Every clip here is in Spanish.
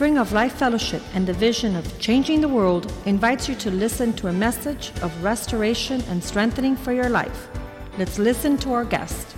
Spring of Life Fellowship and the vision of changing the world invites you to listen to a message of restoration and strengthening for your life. Let's listen to our guest.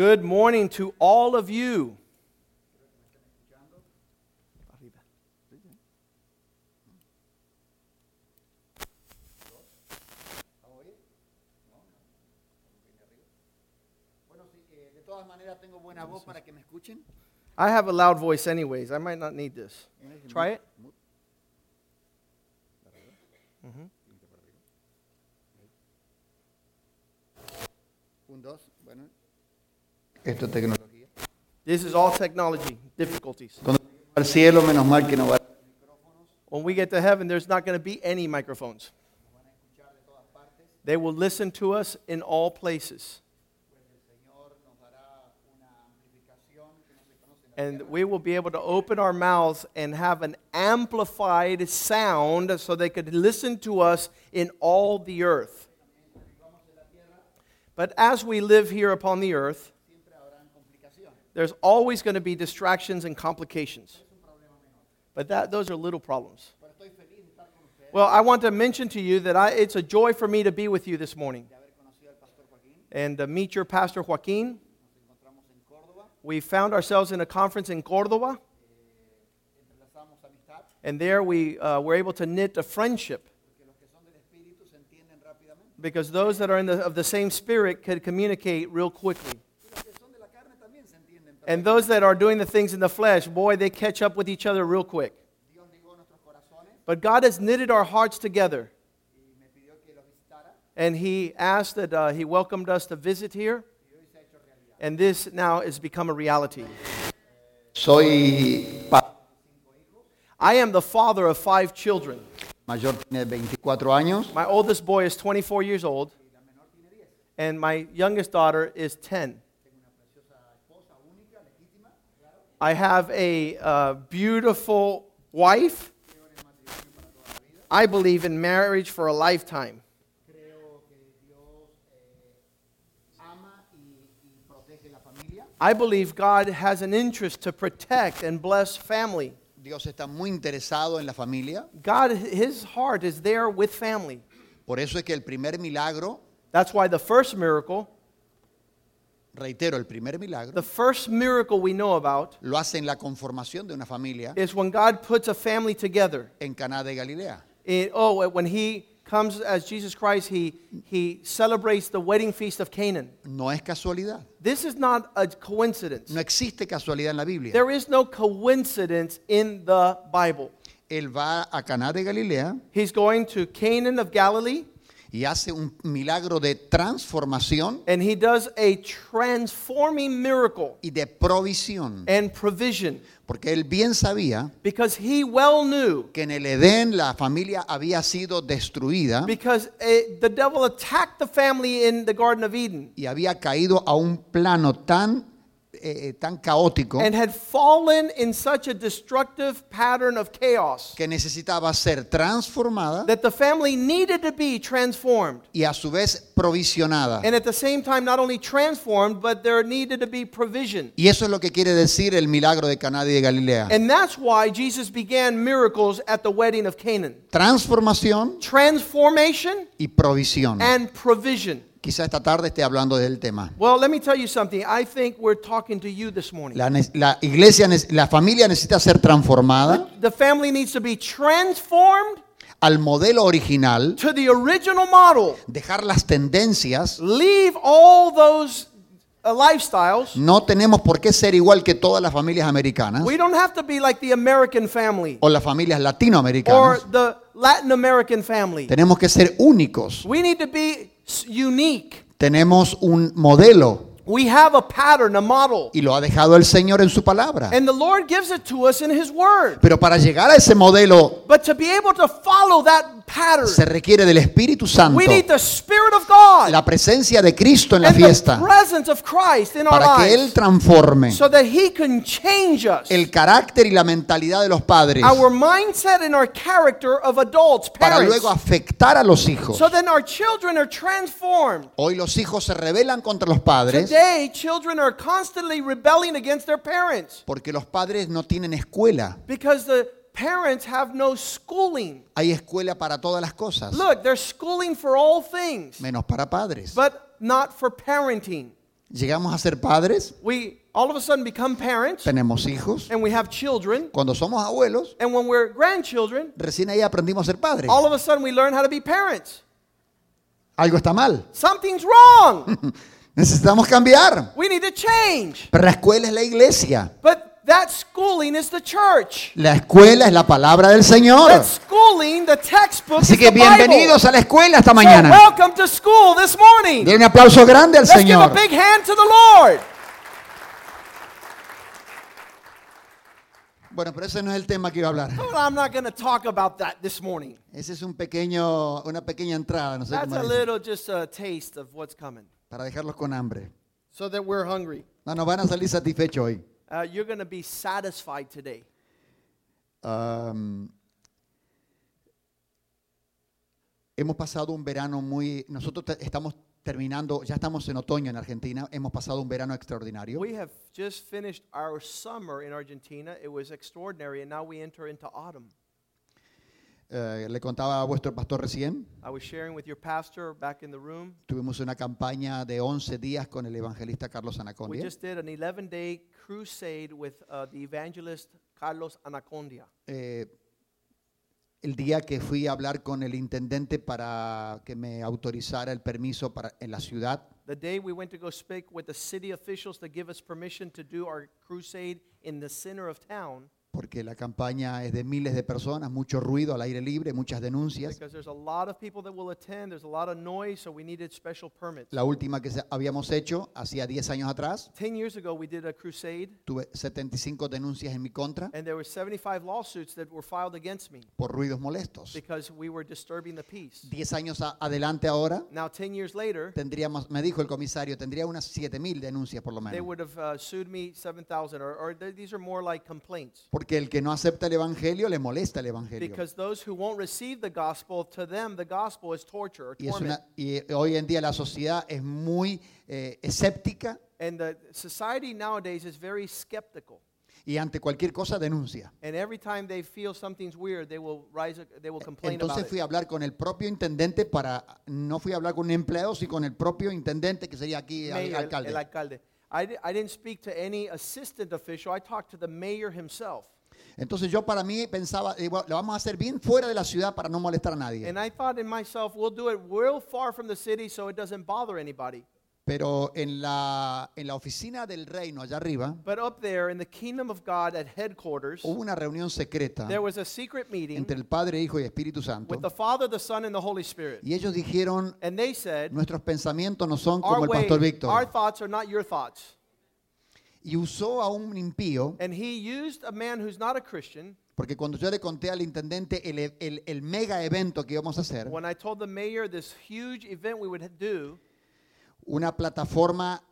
Good morning to all of you. Bueno, sí, eh, de todas maneras tengo buena voz para que me escuchen. I have a loud voice, anyways. I might not need this. Try it. Un, dos, bueno. Esto es tecnología. This is all technology difficulties. Cuando lleguemos al cielo, menos mal que no va When we get to heaven, there's not going to be any microphones. They will listen to us in all places. And we will be able to open our mouths and have an amplified sound so they could listen to us in all the earth. But as we live here upon the earth, there's always going to be distractions and complications. But that, those are little problems. Well, I want to mention to you that I, it's a joy for me to be with you this morning and uh, meet your pastor, Joaquin. We found ourselves in a conference in Cordoba, and there we uh, were able to knit a friendship because those that are the, of the same spirit could communicate real quickly. And those that are doing the things in the flesh, boy, they catch up with each other real quick. But God has knitted our hearts together. And He asked that uh, He welcomed us to visit here. And this now has become a reality. Soy I am the father of five children. mayor, tiene 24 años. My oldest boy is 24 years old, and my youngest daughter is 10. I have a uh, beautiful wife. I believe in marriage for a lifetime. I believe God has an interest to protect and bless family. Dios está muy interesado en la familia. God, his heart is there with family. Por eso es que el primer milagro, That's why the first miracle, reitero, el primer milagro, the first miracle we know about lo hace en la conformación de una familia is when God puts a family together. en Caná de Galilea. It- oh, when he comes as Jesus Christ, he, he celebrates the wedding feast of Canaan. No es casualidad. This is not a coincidence. No existe casualidad en la Biblia. There is no coincidence in the Bible. Él va a Caná de Galilea He's going to Canaan of Galilee, y hace un milagro de transformación and he does a transforming miracle y de provisión. and provision Porque él bien sabía because he well knew que en el Edén la familia había sido destruida because eh, the devil attacked the family in the Garden of Eden y había caído a un plano tan, eh, eh, tan caótico and had fallen in such a destructive pattern of chaos que necesitaba ser transformada that the family needed to be transformed. y a su vez provisionada. And at the same time, not only transformed, but there needed to be provision. Y eso es lo que quiere decir el milagro de Caná de Galilea. And that's why Jesus began miracles at the wedding of Canaan Transformación transformation y provisión. and provision. Quizá esta tarde esté hablando del tema. Well, let me tell you something. I think we're talking to you this morning. La, iglesia, la familia necesita ser transformada The family needs to be transformed al modelo original, to the original model. dejar las tendencias. Leave all those uh, lifestyles. No tenemos por qué ser igual que todas las familias americanas We don't have to be like the American family o las familias or latinoamericanas. the Latin American family. Tenemos que ser únicos. We need to be unique. Tenemos un modelo We have a pattern, a model. y lo ha dejado el Señor en su palabra. And the Lord gives it to us in His Word. Pero para llegar a ese modelo But to be able to follow that pattern, se requiere del Espíritu Santo, we need the Spirit of God la presencia de Cristo en la and the fiesta, presence of Christ in our para que Él lives transforme so that He can change us. el carácter y la mentalidad de los padres Our mindset and our character of adults, para parents. luego afectar a los hijos. So then our children are transformed. Hoy los hijos se rebelan contra los padres Today, children are constantly rebelling against their parents porque los padres no tienen escuela. because the parents have no schooling. Hay escuela para todas las cosas, Look, they're schooling for all things, menos para padres. but not for parenting. Llegamos a ser padres, We all of a sudden become parents tenemos hijos. and we have children, Cuando somos abuelos, and when we're grandchildren, recién ahí aprendimos a ser padres. all of a sudden we learn how to be parents. Algo está mal. Something's wrong. Necesitamos cambiar. We need to change. Pero la escuela es la iglesia. But that schooling is the church. La escuela es la palabra del Señor. That schooling, the textbook Así is que bienvenidos a la escuela esta So mañana. welcome to school this morning. Den un aplauso grande al Let's give a Señor. big hand to the Lord. Bueno, pero ese no es el tema que iba a hablar. I'm not going to talk about that this morning. Ese es un pequeño, una pequeña entrada, no sé That's a little just a taste of what's coming para dejarlos con hambre. so that we're hungry. No, nos van a salir satisfechos hoy. Uh, you're going to be satisfied today. Um, hemos pasado un verano muy... Nosotros estamos terminando, ya estamos en otoño en Argentina, hemos pasado un verano extraordinario. We have just finished our summer in Argentina. It was extraordinary, and now we enter into autumn. Eh, le contaba a vuestro pastor recién, I was sharing with your pastor back in the room. tuvimos una campaña de 11 días con el evangelista Carlos We Anacondia. just did an 11 day crusade with uh, the evangelist Carlos Anacondia. Eh, el día que fui a hablar con el intendente para que me autorizara el permiso para, en la ciudad, The day we went to go speak with the city officials to give us permission to do our crusade in the center of town, porque la campaña es de miles de personas, mucho ruido al aire libre, muchas denuncias. because there's a lot of people that will attend, there's a lot of noise, so we needed special permits. La última que habíamos hecho, hacía 10 años atrás, Ten years ago, we did a crusade, tuve 75 denuncias en mi contra and there were 75 lawsuits that were filed against me por ruidos molestos. because we were disturbing the peace. 10 años adelante ahora, Now, 10 years later, tendríamos, me dijo el comisario, tendría unas 7000 denuncias por lo menos. Would have sued me 7,000, or, or th- these are more like complaints. Porque el que no acepta el evangelio le molesta el evangelio. Because those who won't receive the gospel, to them, the gospel is torture or Y, es torment. una- y hoy en día la sociedad es muy eh, escéptica And the society nowadays is very skeptical. y ante cualquier cosa denuncia. And every time they feel something's weird, they will rise, they will complain Entonces about fui it. a hablar con el propio intendente para, no fui a hablar con un empleado, sino con el propio intendente que sería aquí el Mayor, el- alcalde. el alcalde. I, I didn't speak to any assistant official. I talked to the mayor himself. Entonces yo para mí pensaba, eh, bueno, lo vamos a hacer bien fuera de la ciudad para no molestar a nadie. And I thought in myself, we'll do it real far from the city so it doesn't bother anybody. Pero en la, en la oficina del reino allá arriba But up there in the kingdom of God at headquarters, hubo una reunión secreta there was a secret meeting entre el Padre, Hijo y Espíritu Santo. with the Father, the Son, and the Holy Spirit. Y ellos dijeron, And they said, nuestros pensamientos no son our, como el way, pastor our Víctor. thoughts are not your thoughts. Y usó a un impío, And he used a man who's not a Christian. porque cuando yo le conté al intendente el, el- el mega evento que íbamos a hacer, When I told the mayor this huge event we would do, una plataforma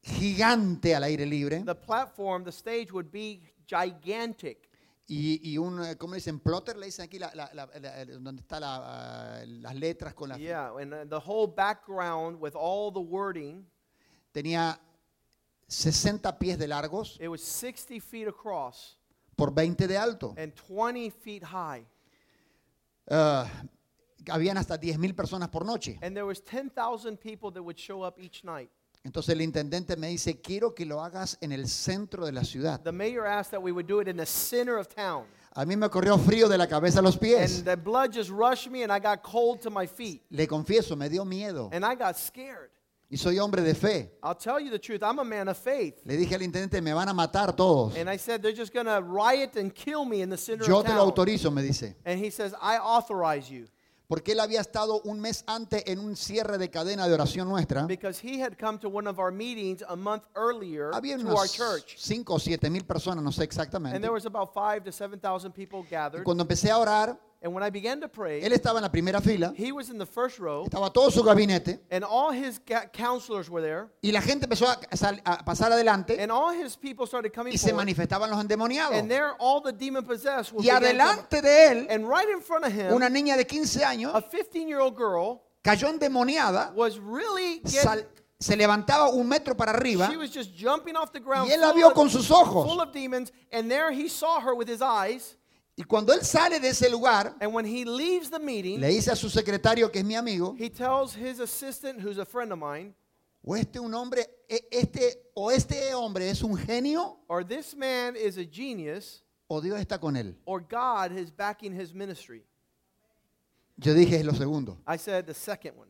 gigante al aire libre the platform, the stage would be gigantic. y, y un, eh, ¿cómo le dicen? Plotter, le dicen aquí la, la- la- donde están las letras con la... Yeah, and uh, the whole background with all the wording, Tenía 60 pies de largos it was 60 feet across por 20 de alto. and 20 feet high. Ah, habían hasta 10.000 personas por noche. And there was 10,000 people that would show up each night. Entonces el intendente me dice, quiero que lo hagas en el centro de la ciudad. The mayor asked that we would do it in the center of town. A mí me corrió frío de la cabeza a los pies. And the blood just rushed me and I got cold to my feet. Le confieso, me dio miedo. And I got scared. Y soy hombre de fe. I'll tell you the truth, I'm a man of faith. Le dije al intendente, me van a matar todos. And I said, they're just going to riot and kill me in the center Yo of te lo town. autorizo, me dice. And he says, I authorize you. Porque él había estado un mes antes en un cierre de cadena de oración nuestra. because he had come to one of our meetings a month earlier Había to our unas church. 5 o 7 mil personas, no sé And exactamente. there was about five to 7,000 people Y gathered. cuando empecé a orar, And when I began to pray, él estaba en la primera fila, he was in the first row, estaba todo su gabinete, and all his counselors were there, y la gente empezó a, sal- a pasar adelante and all his people started coming y se forward. manifestaban los endemoniados. And there, all the demon possessed were Y adelante de él, And right in front of him, una niña de 15 años a 15-year-old girl cayó endemoniada, was really sal- se levantaba un metro para arriba she was just jumping off the ground y él la vio con sus ojos. full of demons, and there he saw her with his eyes. Y cuando él sale de ese lugar, And when he leaves the meeting, le dice a su secretario, que es mi amigo, he tells his assistant, who's a friend of mine, o este un hombre, e- este o este hombre es un genio or this man is a genius, o Dios está con él. or God is backing his ministry. Yo dije es lo segundo. I said the second one.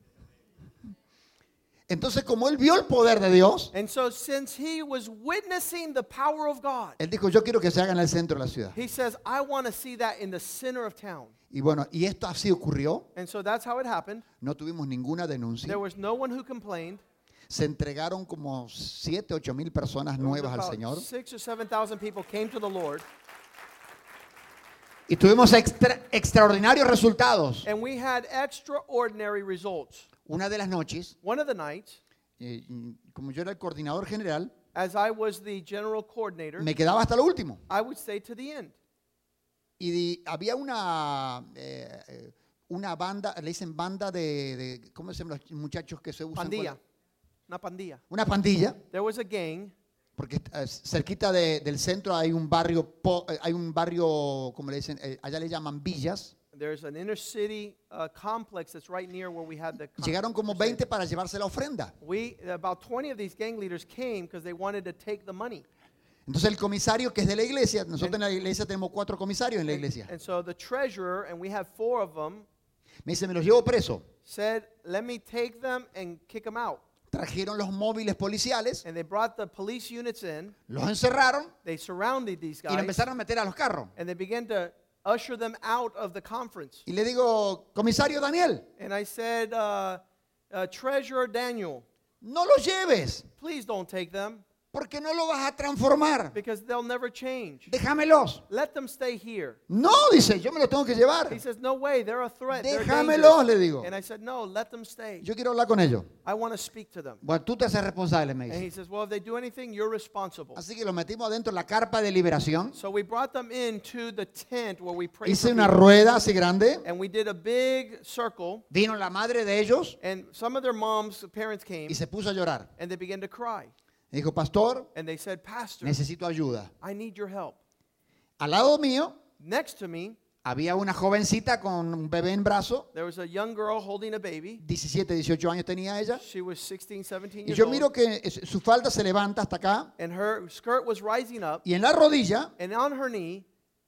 Entonces, como él vio el poder de Dios, And so, since he was witnessing the power of God, él dijo, yo quiero que se haga en el centro de la ciudad. he says, I want to see that in the center of town. Y bueno, y esto así ocurrió. And so that's how it happened. No tuvimos ninguna denuncia. There was no one who complained. Se entregaron como 7, 8 mil personas There was nuevas al about Señor. Six or seven thousand people came to the Lord, Y tuvimos extra- extraordinarios resultados. and we had extraordinary results. Una de las noches, One of the nights, eh, mm, como yo era el coordinador general, as I was the general coordinator, me quedaba hasta lo último. I would stay to the end. Y di- había una, eh, eh, una banda, le dicen banda de, de- ¿cómo se llaman los muchachos que se usan? Pandilla. Una pandilla. Una pandilla, There was a gang, porque eh, cerquita de- del centro hay un barrio, po- eh, hay un barrio, como le dicen, eh, allá le llaman villas. There's an inner city complex that's right near where we had the. con- Llegaron como 20 para llevarse la ofrenda. We about 20 of these gang leaders came because they wanted to take the money. Entonces el comisario que es de la iglesia, nosotros en la iglesia tenemos cuatro comisarios en la iglesia, And so the treasurer, and we have four of them, me dice, me los llevo preso. said, "Let me take them and kick them out." Trajeron los móviles policiales, And they brought the police units in. los encerraron They surrounded these y guys, empezaron a meter a los carros. and they began to usher them out of the conference. Y le digo, comisario Daniel, And I said, uh, uh, "Treasurer Daniel, no los lleves, please don't take them porque no lo vas a transformar. because they'll never change. Déjamelos. Let them stay here." No, dice, yo me los tengo que llevar. He says, "No way, they're a threat. Déjamelos, dangerous." le digo. And I said, "No, let them stay. Yo quiero hablar con ellos. I want to speak to them." Bueno, tú te haces responsable, me And he dice. says, "Well, if they do anything, you're responsible." Así que los metimos adentro de la carpa de liberación. So we brought them into the tent where we prayed Hice una rueda así grande. and we did a big circle. Vino la madre de ellos And some of their moms, parents came, y se puso a llorar. and they began to cry. Dijo, pastor, And they said, Pastor, necesito ayuda. I need your help. Al lado mío Next to me, había una jovencita con un bebé en brazo. there was a young girl holding a baby. 17, 18 años tenía ella. She was 16, 17 Y years yo old. miro que su falda se levanta hasta acá. And her skirt was rising up. Y en la rodilla And on her knee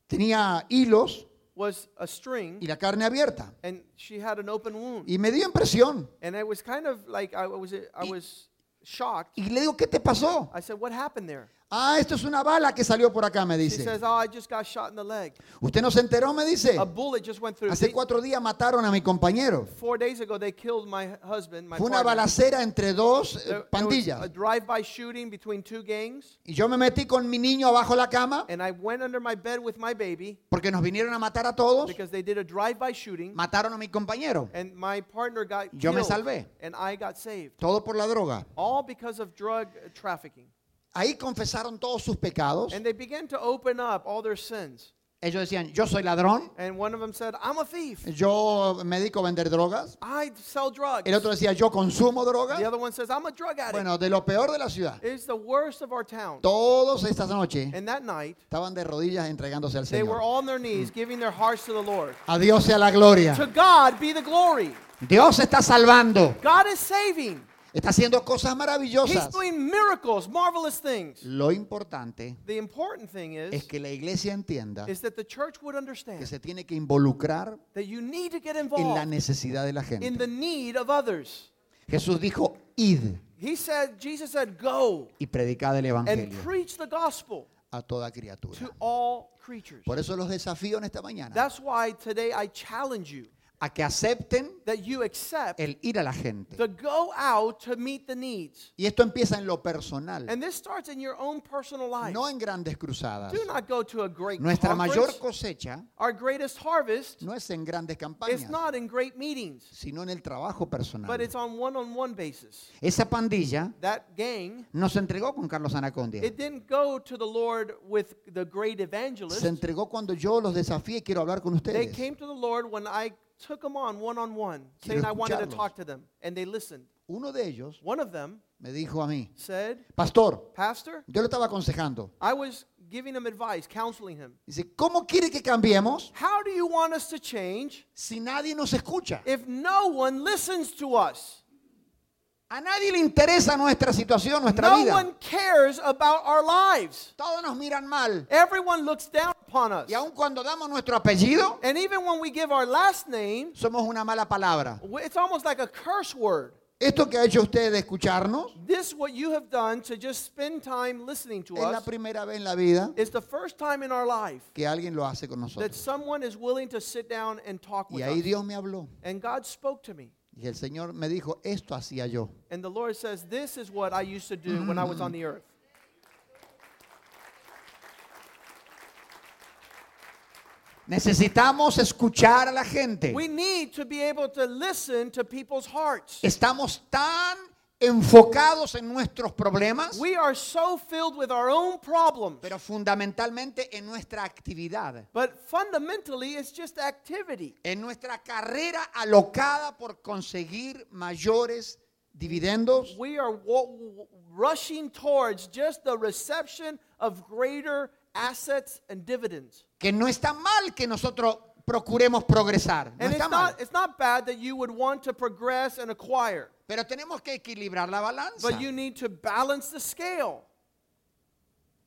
tenía hilos was a string. y la carne abierta. And she had an open wound. Y me dio impresión. And I was kind of like, I was, I was shocked. Y le digo, ¿qué te pasó? I said, What happened there? Ah, esto es una bala que salió por acá, me dice. says, Oh, I just got shot in the leg. ¿Usted no se enteró? Me dice. A bullet just went through. Hace They- cuatro días mataron a mi compañero. Four days ago, they killed my husband, my Fue una partner. balacera entre dos eh, There- there was a pandillas. drive-by shooting between two gangs, Y yo me metí con mi niño abajo la cama and I went under my bed with my baby porque nos vinieron a matar a todos. because they did a drive-by shooting, Mataron a mi compañero. and my partner got Yo me killed, salvé. and I got saved, Todo por la droga. all because of drug trafficking. Ahí confesaron todos sus pecados. And they began to open up all their sins. Ellos decían, yo soy ladrón. And one of them said, "I'm a thief. Yo me dedico a vender drogas. I sell drugs." El otro decía, yo consumo The drogas. other one says, "I'm a drug addict." Bueno, de lo peor de la ciudad. It's the worst of our town. Todos esta noche And that night, estaban de rodillas entregándose al they were Señor. all on their knees, giving their hearts to the Lord. A Dios sea la gloria. To God be the glory. Dios está salvando. God is saving. Está haciendo cosas He's maravillosas. doing miracles, marvelous things. Lo importante The important thing es is, que la iglesia entienda is that the church would que understand se tiene que involucrar that you need to get en la involved necesidad de la in gente. the need of others. Jesús dijo, id He said, Jesus said, go y predicad el and evangelio preach the gospel a toda criatura. to all creatures. Por eso los desafío en esta mañana That's why today I challenge you a que acepten that you accept el ir a la gente. go out to meet the needs. Y esto empieza en lo personal, And this starts in your own personal life. no en grandes cruzadas. Do not go to a great Nuestra mayor cosecha Our greatest harvest no es en grandes is campañas, not in great meetings, sino en el trabajo but personal. it's on one-on-one basis. Esa pandilla That gang, nos entregó con Carlos Anacondia. it didn't go to the Lord with the great evangelist. Se entregó cuando yo los desafié y quiero hablar con They ustedes. came to the Lord when I took them on one-on-one, saying I wanted to talk to them, and they listened. Uno de ellos One of them me dijo a mí, said, pastor, Pastor, yo le estaba aconsejando. I was giving him advice, counseling him. Dice, ¿cómo quiere que cambiemos How do you want us to change si nadie nos escucha? if no one listens to us? A nadie le interesa nuestra situación, nuestra No vida. one cares about our lives. Todos nos miran mal. Everyone looks down upon us. Y aun cuando damos nuestro apellido, And even when we give our last name, somos una mala palabra. it's almost like a curse word. Esto que ha hecho usted de escucharnos This, what you have done to just spend time listening to es la us, primera vez en la vida is the first time in our life que alguien lo hace con that nosotros. someone is willing to sit down and talk Y with ahí us. Dios me habló. And God spoke to me. Y el Señor me dijo, esto hacía yo. And the Lord says, This is what I used to do when I was on the earth. Necesitamos escuchar a la gente. We need to be able to listen to people's hearts. Estamos tan enfocados en nuestros problemas, We are so filled with our own problems. pero fundamentalmente en nuestra actividad, But fundamentally, it's just activity. en nuestra carrera alocada por conseguir mayores dividendos, We are wa- rushing towards just the reception of greater assets and dividends. que no está mal que nosotros procuremos progresar, no And está it's mal, not, it's not bad that you would want to progress and acquire, pero tenemos que equilibrar la balanza. but you need to balance the scale.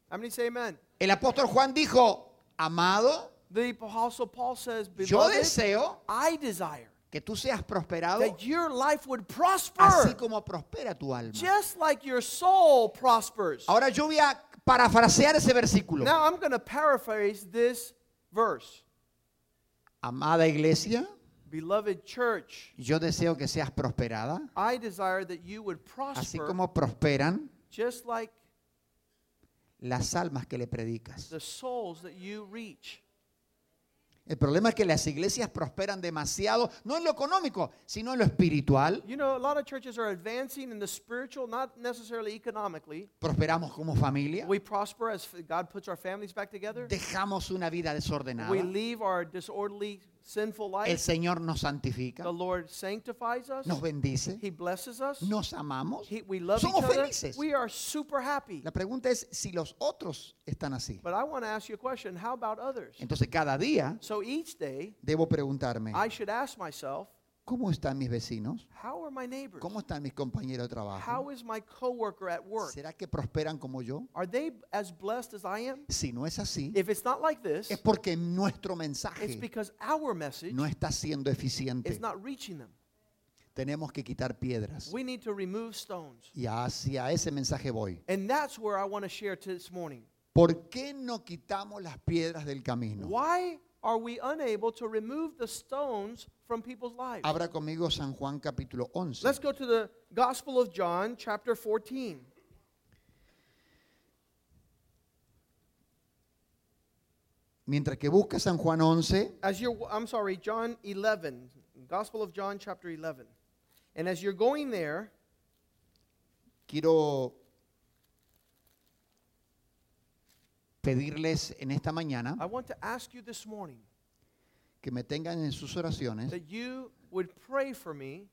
How many say amen? El apóstol Juan dijo, amado, The Apostle Paul says, yo Beloved, deseo I desire que tú seas prosperado that your life would prosper así como prospera tu alma. just like your soul prospers. Ahora yo voy a parafrasear ese versículo. Now I'm going to paraphrase this verse. Amada iglesia, Beloved church, yo deseo que seas prosperada, I desire that you would así prosper como prosperan just like las almas que le predicas. the souls that you reach. El problema es que las iglesias prosperan demasiado, no en lo económico, sino en lo espiritual. You know, a lot of churches are advancing in the spiritual, not necessarily economically. Prosperamos como familia, We prosper as God puts our families back together. dejamos una vida desordenada. We leave our disorderly, sinful El life. Señor nos santifica, The Lord sanctifies us. nos bendice, He blesses us. nos amamos. He, we love Somos each other. felices. We are super happy. La pregunta es si los otros están así. But I want to ask you a question. How about others? Entonces cada día So each day, debo preguntarme, I should ask myself, ¿cómo están mis vecinos? how are my neighbors? ¿Cómo están mis compañeros de trabajo? How is my coworker at work? ¿Será que prosperan como yo? Are they as blessed as I am? Si no es así, If it's not like this, es porque nuestro it's mensaje because our message no está siendo eficiente. is not reaching them. Tenemos que quitar piedras. We need to remove stones. Y hacia ese mensaje voy. And that's where I want to share this morning. ¿Por qué no quitamos las piedras del camino? Why are we unable to remove the stones from people's lives? Abra conmigo San Juan capítulo 11. Let's go to the Gospel of John, chapter 14. Mientras que busca San Juan 11, As you're, I'm sorry, John 11, Gospel of John, chapter 11. And as you're going there, quiero pedirles en esta mañana I want to ask you this morning que me tengan en sus oraciones, that you would pray for me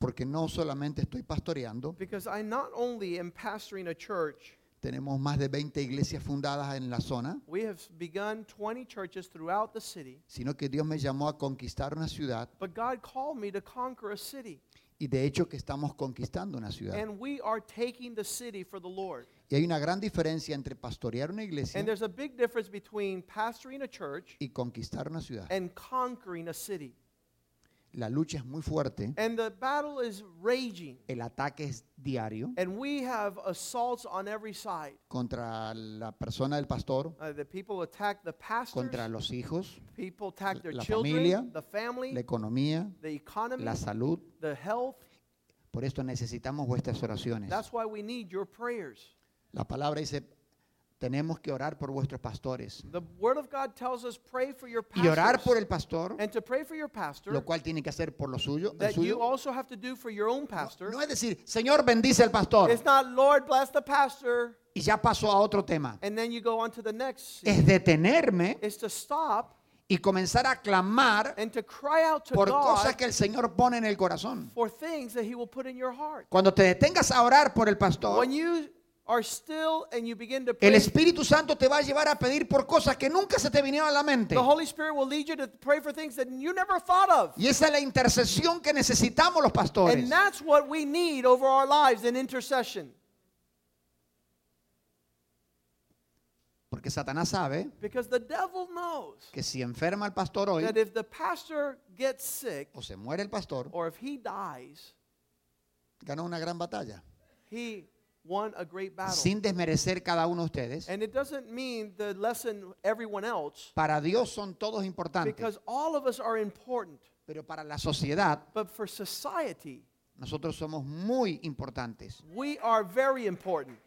porque no solamente estoy pastoreando, because I not only am pastoring a church, tenemos más de 20 iglesias fundadas en la zona, we have begun 20 churches throughout the city, sino que Dios me llamó a conquistar una ciudad but God called me to conquer a city. y de hecho que estamos conquistando una ciudad. And we are taking the city for the Lord. Y hay una gran diferencia entre pastorear una iglesia And there's a big difference between pastoring a church y conquistar una ciudad. and conquering a city. la lucha es muy fuerte, and the battle is raging, el ataque es diario and we have assaults on every side. contra la persona del pastor, Uh, the people attack the pastors, contra los hijos, people attack their la children, familia, the family, la economía, the economy, la salud. the health. Por esto necesitamos vuestras oraciones. That's why we need your prayers. La palabra dice, tenemos que orar por vuestros pastores. The Word of God tells us pray for your Y orar por el pastor, and to pray for your pastor, lo cual tiene que hacer por lo suyo. you also have to do for your own pastor. No es decir, Señor, bendice al pastor. It's not Lord bless the pastor, Y ya pasó a otro tema. and then you go on to the next. Es detenerme It's to stop y comenzar a clamar and to cry out to por cosas que el Señor pone en el corazón. for things that He will put in your heart. Cuando te detengas a orar por el pastor, When you are still and you begin to el pray, Espíritu Santo te va a llevar a pedir por cosas que nunca se te vinieron a la mente. the Holy Spirit will lead you to pray for things that you never thought of. Y esa es la intercesión que necesitamos los pastores. And that's what we need over our lives in intercession. Porque Satanás sabe Because the devil knows que si enferma el pastor hoy, that if the pastor gets sick o se muere el pastor, or if he dies, ganó una gran batalla. he won a great battle. Sin desmerecer cada uno de ustedes. And it doesn't mean the lesson everyone else, Para Dios son todos importantes. because all of us are important. Pero para la sociedad, But for society, nosotros somos muy importantes. we are very important.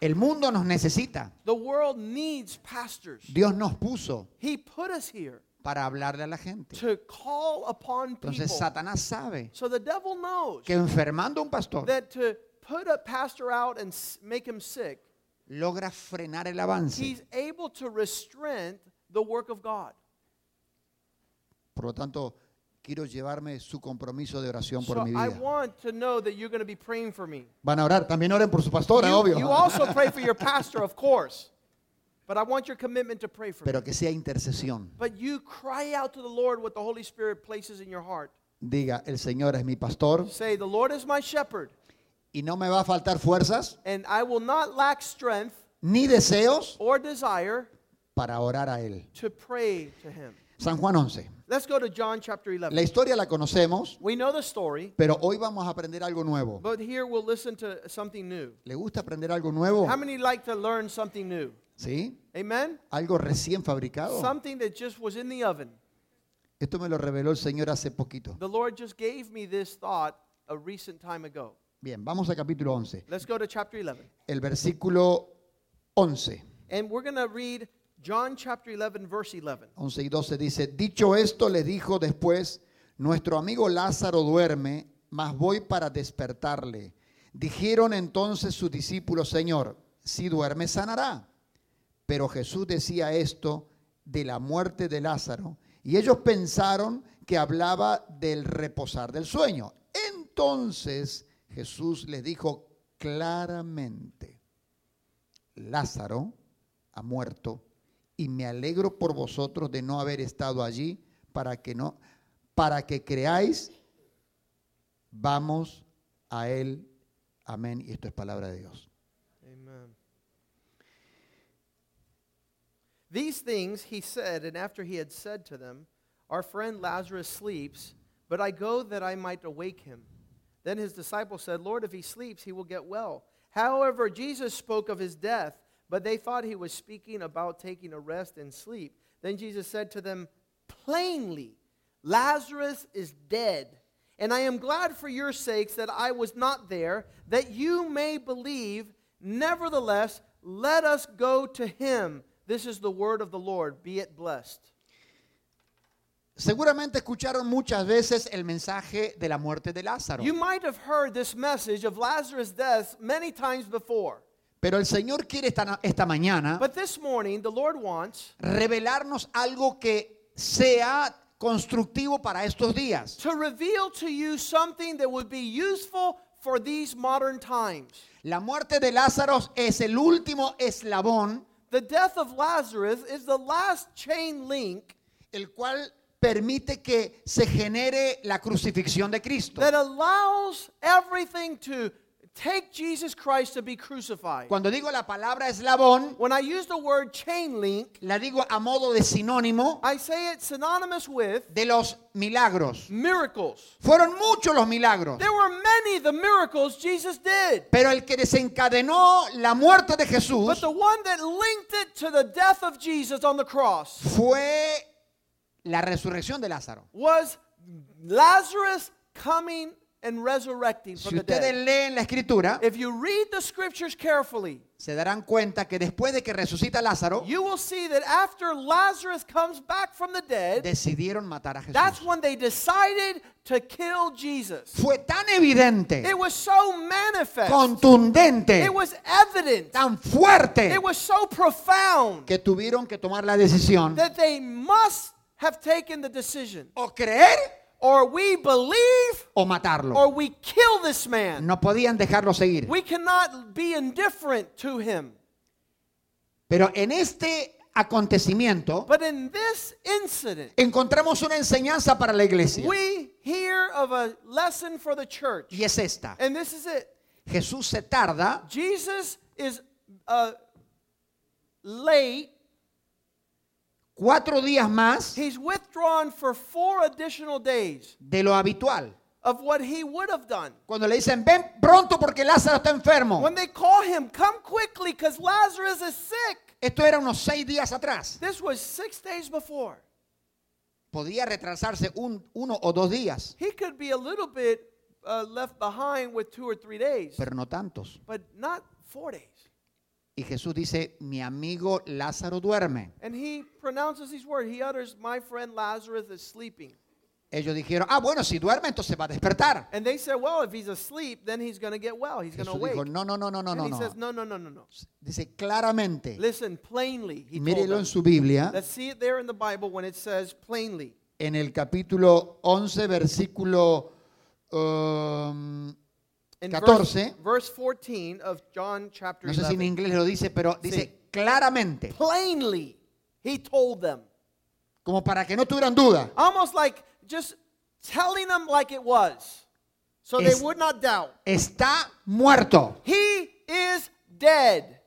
El mundo nos necesita. The world needs pastors. Dios nos puso He put us here para hablarle a la gente. to call upon people. Entonces Satanás sabe So the devil knows que enfermando a un pastor that to put a pastor out and make him sick, logra frenar el avance. he's able to restrain the work of God. Por lo tanto, quiero llevarme su compromiso de oración So por mi I vida. want to know that you're going to be praying for me. Van a orar, también oren por su pastora, You, obvio. you also pray for your pastor, of course. But I want your commitment to pray for me. Pero que sea intercesión. But you cry out to the Lord what the Holy Spirit places in your heart. Diga, el Señor es mi pastor Say, The Lord is my shepherd, y no me va a faltar fuerzas and I will not lack strength ni deseos or desire para orar a Él. to pray to him. San Juan 11. Let's go to John chapter La 11. historia la conocemos, We know the story, pero hoy vamos a aprender algo nuevo. but here we'll listen to something new. ¿Le gusta aprender algo nuevo? How many like to learn something new? ¿Sí? Amen? Algo recién fabricado. Something that just was in the oven. Esto me lo reveló el Señor hace poquito. The Lord just gave me this thought a recent time ago. Bien, vamos a capítulo 11. Let's go to chapter 11. El versículo 11. And we're going to read John chapter 11, verse 11. 11 y 12 dice, dicho esto le dijo después, nuestro amigo Lázaro duerme, mas voy para despertarle. Dijeron entonces sus discípulos, Señor, si duerme sanará. Pero Jesús decía esto de la muerte de Lázaro, y ellos pensaron que hablaba del reposar del sueño. Entonces Jesús les dijo claramente, Lázaro ha muerto y me alegro por vosotros de no haber estado allí para que no para que creáis vamos a él amén y esto es palabra de Dios These things he said, and after he had said to them, Our friend Lazarus sleeps, but I go that I might awake him. Then his disciples said, Lord, if he sleeps, he will get well. However, Jesus spoke of his death, but they thought he was speaking about taking a rest and sleep. Then Jesus said to them plainly, Lazarus is dead. And I am glad for your sakes that I was not there, that you may believe. Nevertheless, let us go to him. This is the word of the Lord. Be it blessed. seguramente escucharon muchas veces el mensaje de la muerte de Lázaro You might have heard this message of Lazarus' death many times before. pero el Señor quiere esta, esta mañana But this morning, the Lord wants revelarnos algo que sea constructivo para estos días to reveal to you something that would be useful for these modern times. la muerte de Lázaro es el último eslabón The death of Lazarus is the last chain link el cual permite que se genere la crucifixión de Cristo. that allows everything to, take Jesus Christ to be crucified. Cuando digo la palabra eslabón, When I use the word chain link, la digo a modo de sinónimo I say it synonymous with de los milagros. miracles. Fueron muchos los milagros. There were many the miracles Jesus did. Pero el que desencadenó la muerte de But Jesús the one that linked it to the death of Jesus on the cross fue la resurrección de Lázaro. was Lazarus coming and resurrecting Si from the ustedes dead. leen la escritura, If you read the scriptures carefully, se darán cuenta que después de que resucita Lázaro, you will see that after Lazarus comes back from the dead, decidieron matar a that's Jesús. when they decided to kill Jesus. Fue tan evidente, It was so manifest. contundente, It was evident. tan fuerte, It was so profound que tuvieron que tomar la decisión that they must have taken the decision. o creer Or we believe o matarlo. or we kill this man. No podían dejarlo seguir. We cannot be indifferent to him. Pero en este acontecimiento But in this incident, encontramos una enseñanza para la iglesia. we hear of a lesson for the church. Y es esta. And this is it. Jesús se tarda Jesus is uh, late. Cuatro días más He's withdrawn for four additional days de lo habitual. of what he would have done. Cuando le dicen, ven pronto porque Lázaro está enfermo. When they call him, come quickly because Lazarus is sick. Esto era unos seis días atrás. This was six days before. Podía retrasarse un, uno o dos días, He could be a little bit uh, left behind with two or three days, pero no tantos. but not four days. Y Jesús dice, mi amigo Lázaro duerme. And he pronounces these words. He utters, My friend Lazarus is sleeping. Ellos dijeron, ah, bueno, si duerme entonces va a despertar. And they said, Well, if he's asleep, then he's going to get well. He's going to wake. dijo, no, no, no, no, no, no. he no. says, No, no, no, no, no. Dice claramente, Listen, plainly, he mírelo en su Biblia, Let's see it there in the Bible when it says plainly. en el capítulo 11, versículo um, 14. verse, verse 14 of John chapter no sé si en 11. inglés lo dice, pero dice Sí. claramente, Plainly, he told them. como para que no tuvieran duda. Almost like just telling them like it was. So Es- they would not doubt. Está muerto He is dead.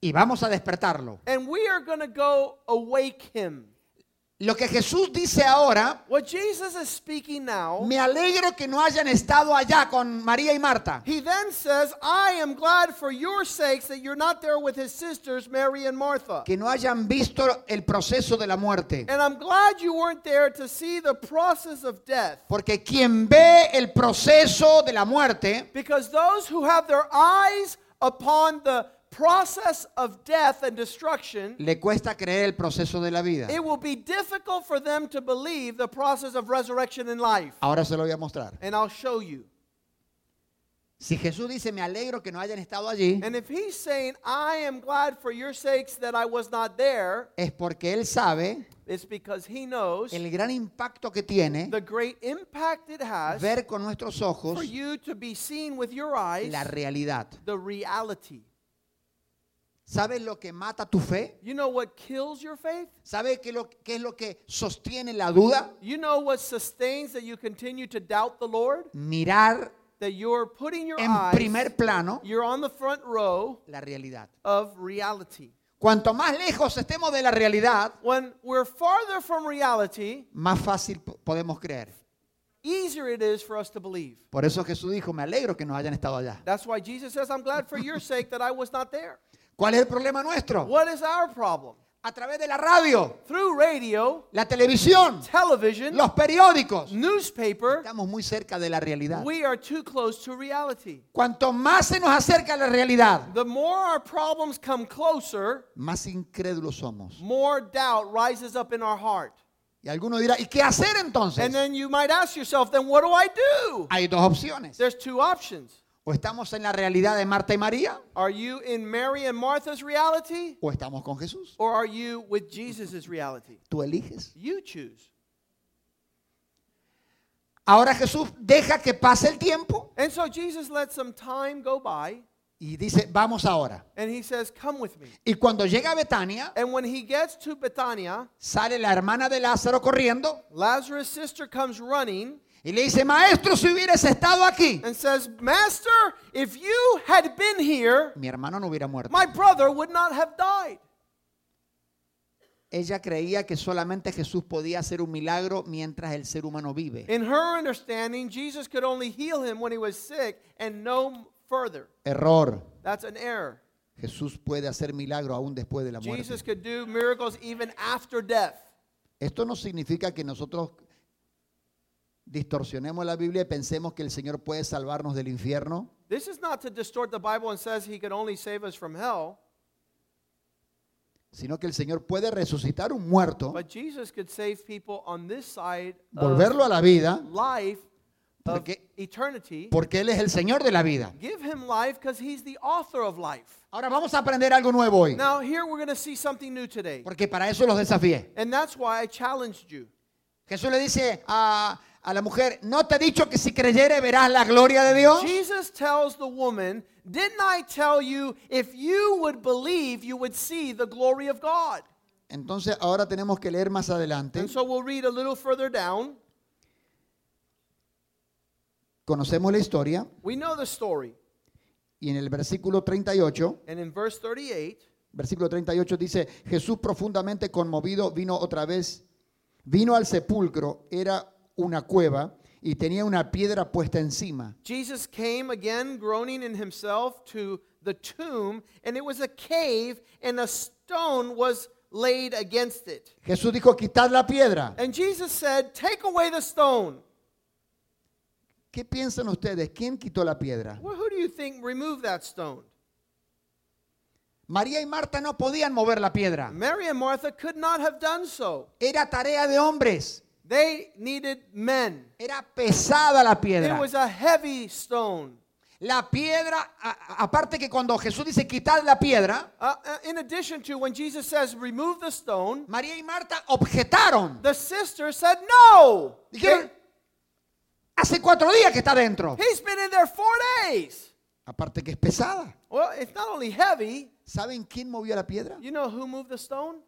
y vamos a despertarlo. And we are going to go awake him. Lo que Jesús dice ahora, What Jesus is speaking now, me alegro que no hayan estado allá con María y Marta. he then says, I am glad for your sakes that you're not there with his sisters, Mary and Martha. que no hayan visto el proceso de la muerte. And I'm glad you weren't there to see the process of death. Porque quien ve el proceso de la muerte, Because those who have their eyes upon the process of death and destruction, le cuesta creer el proceso de la vida. it will be difficult for them to believe the process of resurrection in life. Ahora se lo voy a mostrar. And I'll show you. Si Jesús dice, me alegro que no hayan estado allí, And if he's saying, I am glad for your sakes that I was not there, es porque Él sabe it's because he knows el gran impacto que tiene the great impact it has ver con nuestros for ojos you to be seen with your eyes la realidad. the reality. ¿Sabes lo que mata tu fe? You know what kills your faith? ¿Sabes qué, lo- qué es lo que sostiene la duda? You know what sustains that you continue to doubt the Lord? Mirar That you're putting your en eyes, primer plano you're on the front row la realidad. of reality. Cuanto más lejos estemos de la realidad, When we're farther from reality, más fácil po- podemos creer. easier it is for us to believe. Por eso Jesús dijo, me alegro que no hayan estado allá. That's why Jesus says, I'm glad for your sake that I was not there. ¿Cuál es el problema nuestro? What is our problem? A través de la radio, Through radio, la televisión, television, los periódicos. newspaper, Estamos muy cerca de la realidad. we are too close to reality. Cuanto más se nos acerca a la realidad, The more our problems come closer, más incrédulos somos. more doubt rises up in our heart. Y alguno dirá, ¿y qué hacer entonces? And then you might ask yourself, then what do I do? Hay dos opciones. There's two options. O estamos en la realidad de Marta y María, Are you in Mary and Martha's reality? o estamos con Jesús. Or are you with Jesus' reality? Tú eliges. You choose. Ahora Jesús deja que pase el tiempo And so Jesus let some time go by y dice, vamos ahora. and he says, Come with me. Y cuando llega a Betania, And when he gets to Bethania, sale la hermana de Lázaro corriendo Lazarus' sister comes running Y le dice, maestro, si hubieras estado aquí, and says, Master, if you had been here, mi hermano no hubiera muerto. my brother would not have died. Ella creía que solamente Jesús podía hacer un milagro mientras el ser humano vive. In her understanding, Jesus could only heal him when he was sick and no further. Error. That's an error. Jesús puede hacer milagro aún después de la Jesus muerte. could do miracles even after death. Esto no significa que nosotros distorsionemos la Biblia y pensemos que el Señor puede salvarnos del infierno. This is not to distort the Bible and says he could only save us from hell, sino que el Señor puede resucitar un muerto, but Jesus could save people on this side volverlo a of la vida, life of Porque- eternity. porque Él es el Señor de la vida. Give him life because he's the author of life. Ahora vamos a aprender algo nuevo hoy, Now, here we're going to see something new today. porque para eso los desafié. And that's why I challenged you. Jesús le dice a, a la mujer, ¿no te he dicho que si creyere verás la gloria de Dios? Jesus tells the woman, Didn't I tell you if you would believe, you would see the glory of God? Entonces ahora tenemos que leer más adelante. And so we'll read a little further down. Conocemos la historia We know the story. y en el versículo 38 And in verse 38, Versículo 38 dice, Jesús profundamente conmovido vino otra vez, vino al sepulcro, era una cueva y tenía una piedra puesta encima. Jesus came again, groaning in himself, to the tomb, and it was a cave, and a stone was laid against it. Jesús dijo, quitad la piedra. And Jesus said, Take away the stone. ¿Qué piensan ustedes? ¿Quién quitó la piedra? Well, who do you think removed that stone? María y Marta no podían mover la piedra. Mary and Martha could not have done so. Era tarea de hombres. They needed men. Era pesada la It piedra. was a heavy stone. La piedra, a- aparte que cuando Jesús dice quitad la piedra, Uh, uh, in addition to when Jesus says, remove the stone, María y Marta objetaron. the sister said, no. Dijeron, hace cuatro días que está dentro. He's been in there four days. Aparte que es pesada. Well, it's not only heavy. ¿Saben quién movió la piedra? You know who moved the stone?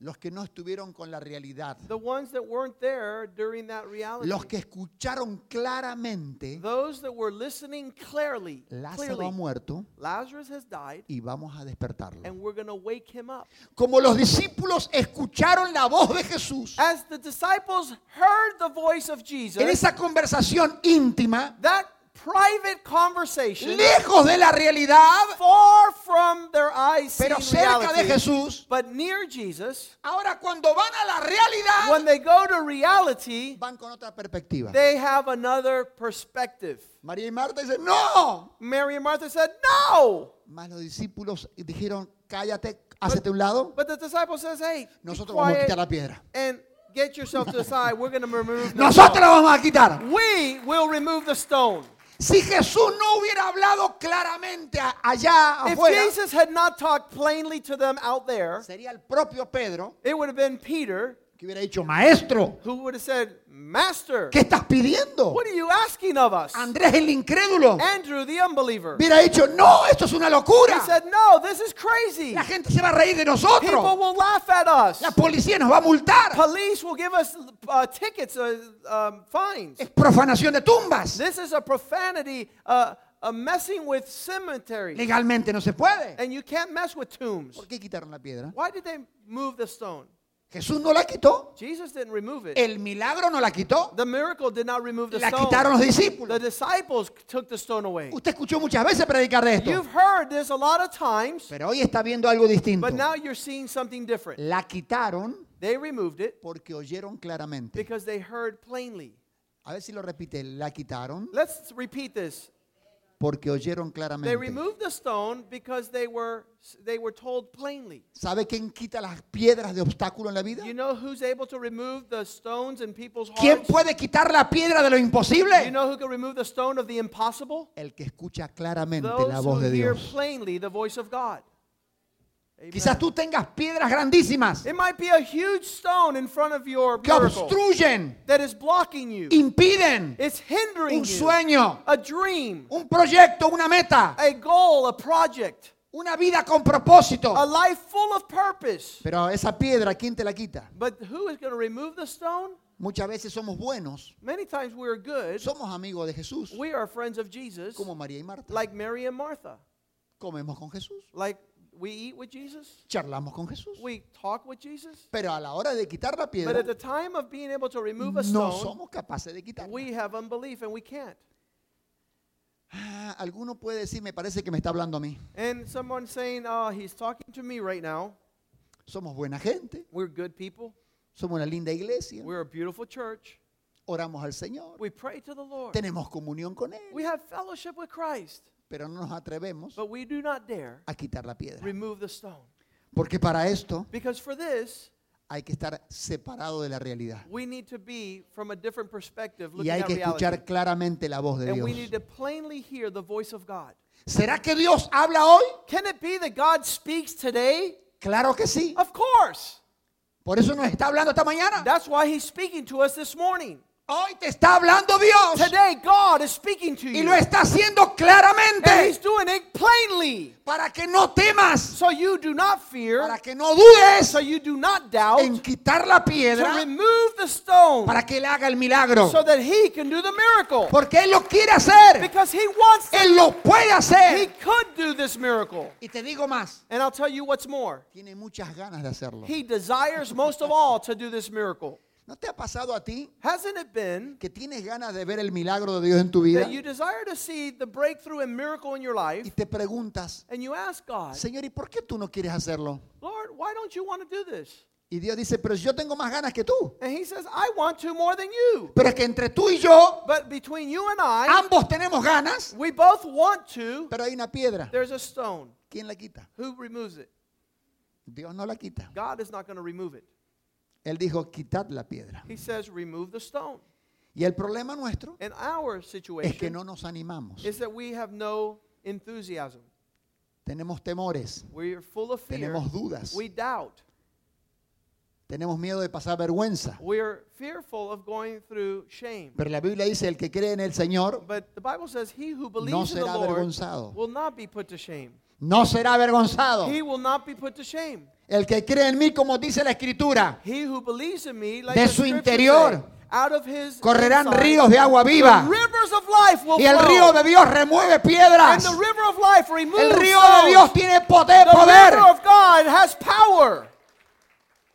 Los que no estuvieron con la realidad. The ones that weren't there during that reality. Los que escucharon claramente, Those that were listening clearly. Lázaro ha muerto Lazarus has died, y vamos a despertarlo. and we're going to wake him up. Como los discípulos escucharon la voz de Jesús As the disciples heard the voice of en Jesus, esa conversación íntima, that private conversation, lejos de la realidad, far from their eyes pero cerca de Jesús, but near Jesus, ahora cuando van a la realidad, when they go to reality, van con otra perspectiva. they have another perspective. María y Marta dicen, no. Mary and Martha said, No. Más los discípulos dijeron, cállate, hácete un lado, But the disciple says, Hey, nosotros vamos a quitar la piedra. and get yourself to the side. We're going to remove the Nosotros stone. vamos a quitar. We will remove the stone. Si Jesús no hubiera hablado claramente allá If afuera, Jesus had not talked plainly to them out there, sería el propio Pedro it would have been Peter que hubiera dicho, maestro, who would have said, Master, ¿qué estás pidiendo? what are you asking of us? Andrés el incrédulo Andrew, the unbeliever. hubiera dicho, no, esto es una He locura. said, No, this is crazy. La gente se va a reír de People nosotros. will laugh at us. La policía nos va a multar. Police will give us uh, tickets, uh, um, fines. Es profanación de tumbas. This is a profanity, uh, a messing with cemeteries. Legalmente no se puede. And you can't mess with tombs. ¿Por qué quitaron la piedra? Why did they move the stone? Jesús no la quitó. Jesus didn't remove it. El milagro no la quitó. The miracle did not remove the La stone. quitaron los The discípulos. disciples took the stone away. Usted escuchó muchas veces predicar de esto. You've heard this a lot of times, Pero hoy está viendo algo distinto. but now you're seeing something different. La quitaron They removed it porque oyeron claramente. because they heard plainly. A ver si lo repite. La quitaron Let's repeat this. Porque oyeron They claramente. removed the stone because they were they were told plainly. ¿Sabe quién quita las piedras de obstáculo en la vida? You know who's able to remove the stones in people's ¿Quién hearts? puede quitar la piedra de lo You imposible? know who can remove the stone of the impossible? El que escucha claramente la Those voz who de hear Dios. plainly the voice of God. Amen. Quizás tú tengas piedras grandísimas It might be a huge stone in front of your que miracle obstruyen, that is blocking you. impiden It's hindering un you. sueño, A dream, un proyecto, una meta, a goal, a project, una vida con propósito. a life full of purpose. Pero esa piedra, ¿quién te la quita? But who is going to remove the stone? Muchas veces somos buenos, Many times we're good. somos amigos de Jesús, We are friends of Jesus, como María y Marta. like Mary and Martha. Comemos con Jesús, Like we eat with Jesus, charlamos con Jesús. we talk with Jesus. Pero a la hora de quitar la But piedra, at the time of being able to remove a no stone, somos capaces de quitarla. we have unbelief and we can't. Ah, alguno puede decir, me parece que me está hablando a mí. And someone saying, oh, he's talking to me right now. Somos buena gente, We're good people. somos una linda iglesia, We're a beautiful church. oramos al Señor, We pray to the Lord. tenemos comunión con Él, We have fellowship with Christ. Pero no nos atrevemos But we do not dare a quitar la piedra. remove the stone. Porque para esto Because for this, hay que estar separado de la realidad. we need to be from a different perspective Y looking hay at que escuchar reality. claramente la voz de And Dios. we need to plainly hear the voice of God. ¿Será que Dios habla hoy? Can it be that God speaks today? Claro que sí. Of course. Por eso nos está hablando esta mañana. That's why he's speaking to us this morning. Hoy te está hablando Dios. Today, God is speaking to Y you. lo está haciendo And claramente he's doing it plainly. para que no temas, So you do not fear. para que no dudes So you do not doubt. en quitar la To piedra remove the stone. para que Él haga el milagro. So that he can do the miracle. Porque Él lo quiere hacer. Because he wants Él lo puede He hacer. could do this miracle. Y te digo más, And I'll tell you what's more. tiene muchas ganas de hacerlo. He desires most of all to do this miracle. ¿No te ha pasado a ti Hasn't it been que tienes ganas de ver el milagro de Dios en tu vida? that you desire to see the breakthrough and miracle in your Y life? te preguntas, And you ask God, Señor, ¿y por qué tú no quieres hacerlo? Lord, why don't you want to do this? Y Dios dice, pero yo tengo más ganas que tú. And he says, I want to more than you. Pero es que entre tú y yo, But between you and I, ambos tenemos ganas, we both want to. pero hay una piedra. There's a stone. ¿Quién la quita? Who removes it? Dios no la quita. God is not going to remove it. Él dijo, quitad la piedra. He says, remove the stone. Y el problema nuestro And our es que no nos animamos. is that we have no enthusiasm. Tenemos temores, We're full of fear. tenemos dudas, We doubt. tenemos miedo de pasar vergüenza. We're fearful of going through shame. Pero la Biblia dice, el que cree en el Señor But the Bible says, He who no believes in the será Lord avergonzado. will not be put to shame. No será avergonzado. He will not be put to shame. El que cree en mí, como dice la Escritura, He who believes in me, like De su interior out of his correrán inside, ríos de agua viva. the rivers of life will Y el río de Dios remueve and piedras. the river of life removes El río de Dios tiene poder, the poder. river of God has power.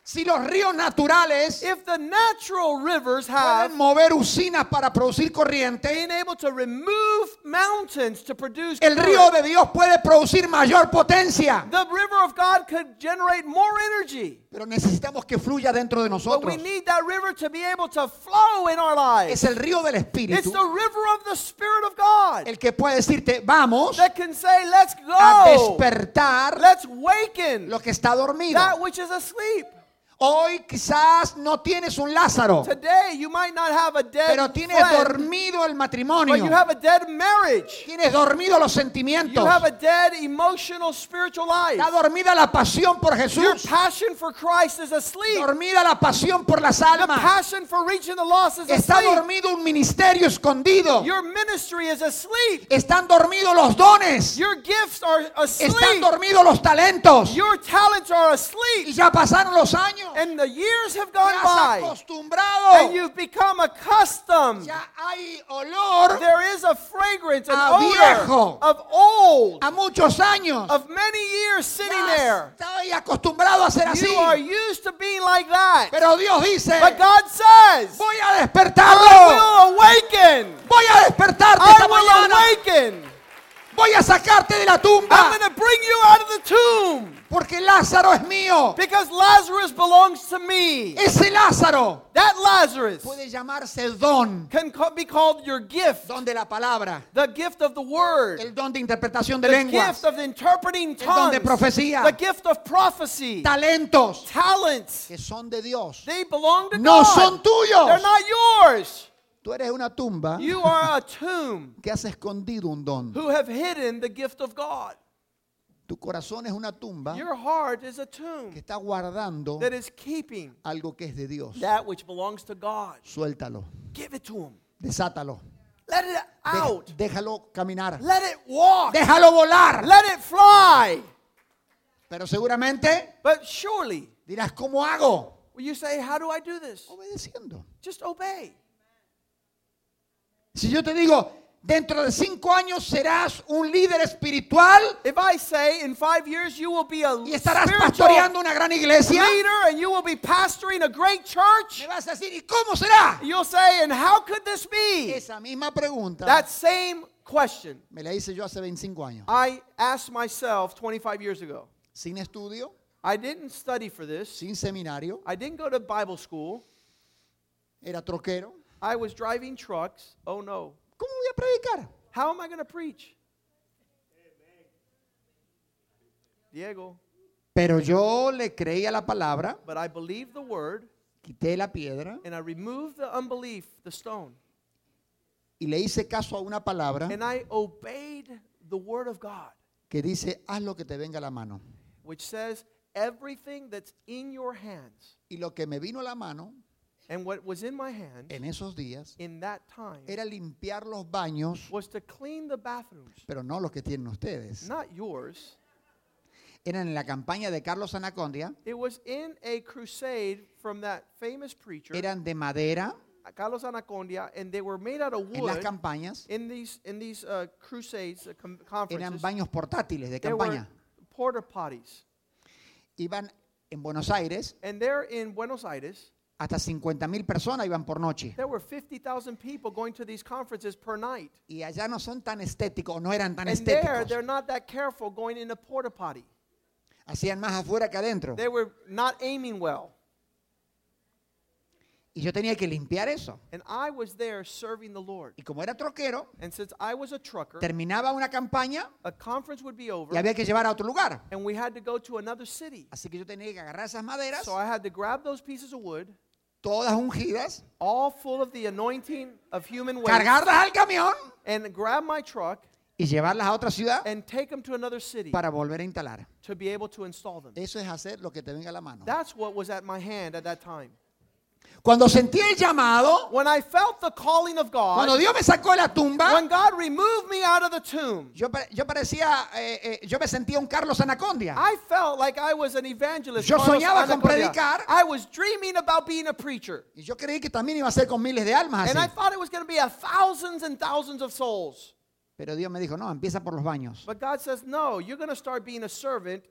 Si los ríos naturales If the natural rivers have pueden mover usinas para producir corriente, able to remove mountains to produce el río de Dios puede producir mayor potencia. the river of God could generate more energy. Pero necesitamos que fluya dentro de But nosotros. we need that river to be able to flow in our lives. Es el río del It's Espíritu the river of the Spirit of God el que puede decirte, vamos that can say, let's a despertar Let's waken lo que está dormido. that which is asleep. Hoy quizás no tienes un Lázaro, Today you might not have a dead pero tienes friend, dormido el but matrimonio. you have a dead marriage. Tienes dormido los You sentimientos. have a dead emotional spiritual life. Está dormida la pasión por Your Jesús. passion for Christ is asleep. Dormida la pasión por las almas. passion for reaching the lost is Está asleep. dormido un ministerio escondido. Your ministry is asleep. Están dormidos los dones. Your gifts are Están asleep. dormidos los talentos. Your talents are Y asleep. ya pasaron los años. And the years have gone by. And you've become accustomed. Ya hay olor There is a fragrance, an A viejo. of old, a muchos años. of many years sitting there. Acostumbrado a ser así. You are used to being like that. Pero Dios dice, But God says, voy a I despertarlo. will awaken. Voy a despertarte I esta will mañana. awaken. Voy a sacarte de la I'm going to bring you out of the tomb Porque Lázaro es mío. because Lazarus belongs to me. Ese Lázaro That Lazarus puede llamarse don. can be called your gift, Don de la palabra. the gift of the word, El don de interpretación de the lenguas. gift of interpreting don de tongues, profecía. the gift of prophecy, Talentos talents. que son de Dios. They belong to No God. son tuyos. They're not yours. Tú eres una tumba You are a tomb que has escondido un don. who have hidden the gift of God. Tu corazón es una tumba Your heart is a que tomb está guardando that is keeping algo que es de Dios. that which belongs to God. Suéltalo. Give it to Him. Desátalo. Let it Deja- out. déjalo caminar. Let it walk. Déjalo volar. Let it fly. Pero seguramente But surely, dirás, ¿cómo hago? Well, you say, How do I do this? Obedeciendo. Just obey. Si yo te digo, dentro de cinco años serás un líder espiritual If I say in five years you will be a y estarás pastoreando una gran iglesia, leader and you will be pastoring a great church, me vas a decir, ¿y cómo será? you'll say, And how could this be? Esa misma pregunta That same question me la hice yo hace 25 años. I asked myself 25 years ago. Sin estudio, I didn't study for this. sin seminario, I didn't go to Bible school. era troquero. I was driving trucks. Oh no. ¿Cómo voy a predicar? How am I going to preach? Diego. Pero yo le creí a la palabra, But I believed the word quité la piedra and I removed the unbelief, the stone. y le hice caso a una palabra And I obeyed the word of God, que dice, haz lo que te venga a la mano. which says, everything that's in your hands. Y lo que me vino a la mano And what was in my hand en esos días in that time era limpiar los baños, was to clean the bathrooms, pero no los que tienen ustedes. not yours. Eran en la campaña de Carlos Anacondia, It was in a crusade from that famous preacher, eran de madera Carlos Anacondia, and they were made out of en las wood. campañas, In these in these uh, crusades, uh, com- eran conferences, baños portátiles de there were campaña. porta potties, Iban en Buenos Aires, and there in Buenos Aires, hasta 50 mil personas iban por noche. there were 50,000 people going to these conferences per night. Y allá no son tan estéticos, no eran tan And there, estéticos. they're not that careful going in a porta potty. Hacían más afuera que adentro. They were not aiming well. Y yo tenía que limpiar eso. And I was there serving the Lord. Y como era troquero, And since I was a trucker, terminaba una campaña a conference would be y over, había que llevar a otro lugar. and we had to go to another city. Así que yo tenía que agarrar esas maderas, So I had to grab those pieces of wood, todas ungidas, all full of the anointing of human waste, cargarlas al camión and grab my truck y llevarlas a otra ciudad and take them to another city para volver a instalar. to be able to install them. Eso es hacer lo que te venga a la mano. That's what was at my hand at that time. Cuando sentí el llamado, When I felt the calling of cuando God, Dios me sacó de la tumba, when God removed me out of the tomb, yo, pare- yo parecía, eh, eh, yo me sentía un Carlos Anacondia. I felt like I was an evangelist. Yo Carlos soñaba con predicar. I was dreaming about being a preacher. Y yo creí que también iba a ser con miles de almas And I thought it was going to be a thousands and thousands of souls. Pero Dios me dijo, no, empieza por los baños. But God says, no, you're going to start being a servant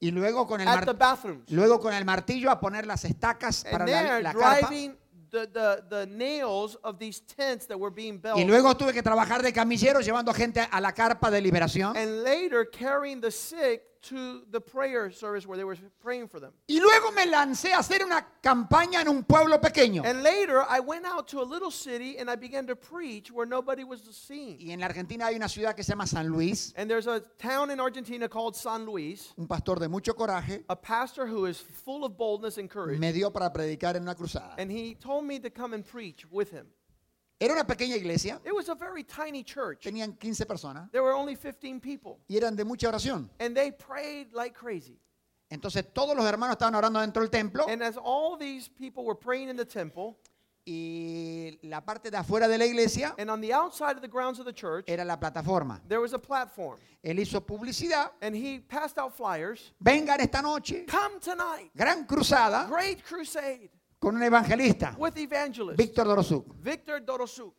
Y luego con el, at the mar- bathrooms. luego con el martillo a poner las estacas para la, la carpa. driving the, the, the nails of these tents that were being built. Y luego tuve que trabajar de camillero llevando gente a la carpa de liberación. and later carrying the sick to the prayer service where they were praying for them. Y luego me lancé a hacer una campaña en un pueblo pequeño. And later, I went out to a little city and I began to preach where nobody was seeing. Y en la Argentina hay una ciudad que se llama San Luis. And there's a town in Argentina called San Luis. Un pastor de mucho coraje A pastor who is full of boldness and courage. me dio para predicar en una cruzada. And he told me to come and preach with him. Era una pequeña iglesia, It was a very tiny church. tenían 15 personas There were only 15 people. y eran de mucha oración. And they prayed like crazy. Entonces todos los hermanos estaban orando dentro del templo And as all these people were praying in the temple, y la parte de afuera de la iglesia and on the outside of the grounds of the church, era la plataforma. there was a platform. Él hizo publicidad. And he passed out flyers. Vengan esta noche, Come tonight. gran cruzada Great crusade con un evangelista, with evangelist Víctor Dorosuk. Victor Dorosuk.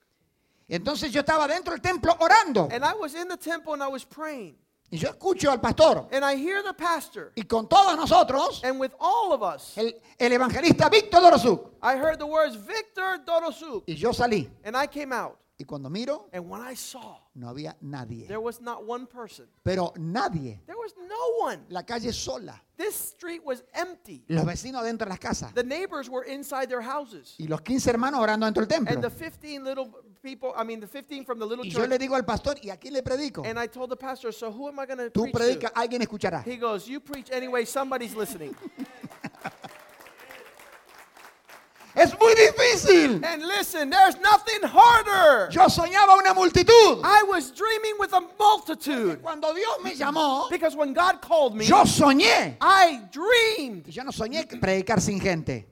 Entonces yo estaba dentro del templo orando And I was in the temple and I was praying. y yo escucho al pastor And I hear the pastor. y con todos nosotros And with all of us, el, el evangelista Víctor Dorosuk. I heard the words Victor Dorosuk. Y yo salí And I came out. Y cuando miro And when I saw, no había nadie, there was not one person. pero nadie. There was no one. La calle sola, This street was empty. los vecinos dentro de las casas The neighbors were inside their houses. y los 15 hermanos orando dentro del And templo. the 15 little people, I mean, the 15 from the little Y yo le church. digo al pastor, ¿y a quién le predico? And I told the pastor, so who am I going to Tú preach predicas, to? alguien escuchará. He goes, you preach anyway, somebody's listening. Es muy difícil. and listen, there's nothing harder. Yo soñaba una multitud. I was dreaming with a multitude. Cuando Dios me llamó, Because when God called me, yo soñé. I dreamed. Yo no soñé predicar sin gente.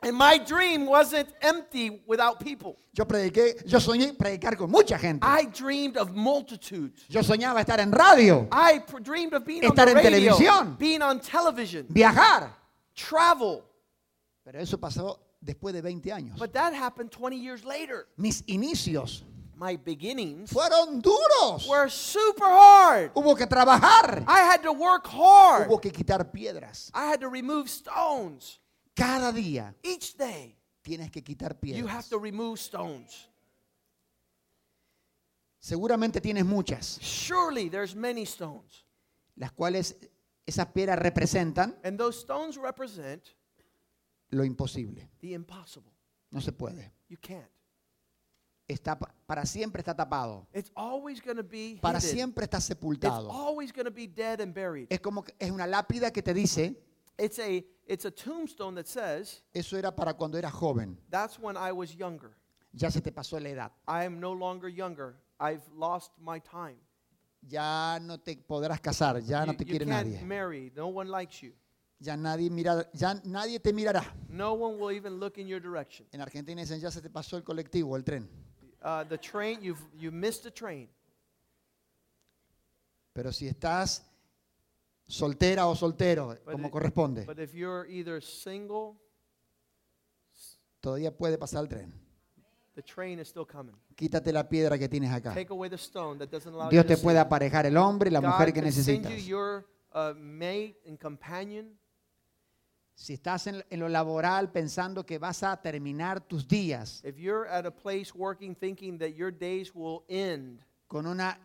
And my dream wasn't empty without people. Yo prediqué, yo soñé predicar con mucha gente. I dreamed of multitudes. Yo soñaba estar en radio, I dreamed of being on Estar the en radio, televisión. being on television, viajar. travel. Pero eso pasó después de 20 años. But that happened 20 years later. Mis inicios My beginnings fueron duros. were super hard. Hubo que trabajar. I had to work hard. Hubo que quitar piedras. I had to remove stones. Cada día Each day, tienes que quitar you have piedras. to remove stones. Seguramente tienes muchas, Surely there's many stones. las cuales esas piedras representan And those stones represent lo imposible. the impossible. No se puede. You can't. Está pa- para siempre está tapado. It's always going to be Para hidden. siempre está It's sepultado. always going to be dead and buried. Es como que es una lápida que te dice, It's a it's a tombstone that says, eso era para cuando eras joven. "That's when I was younger. Ya se te pasó la edad. I am no longer younger. I've lost my time. Ya no te podrás casar, ya no te quiere nadie. marry. No one likes you. Ya nadie mira, ya nadie te mirará. No one will even look in your direction. En Argentina dicen, ya se te pasó el colectivo, el tren. Uh, the train, you've you missed the train. Pero si estás soltera o soltero, But como it- corresponde, But if you're either single, todavía puede pasar el tren. the train is still coming. Quítate la piedra que tienes acá. Take away the stone that doesn't allow Dios you te puede aparejar el hombre y la God mujer que can send necesitas. you your uh, mate and companion. Si estás en, en lo laboral pensando que vas a terminar tus días If you're at a place working thinking that your days will end con una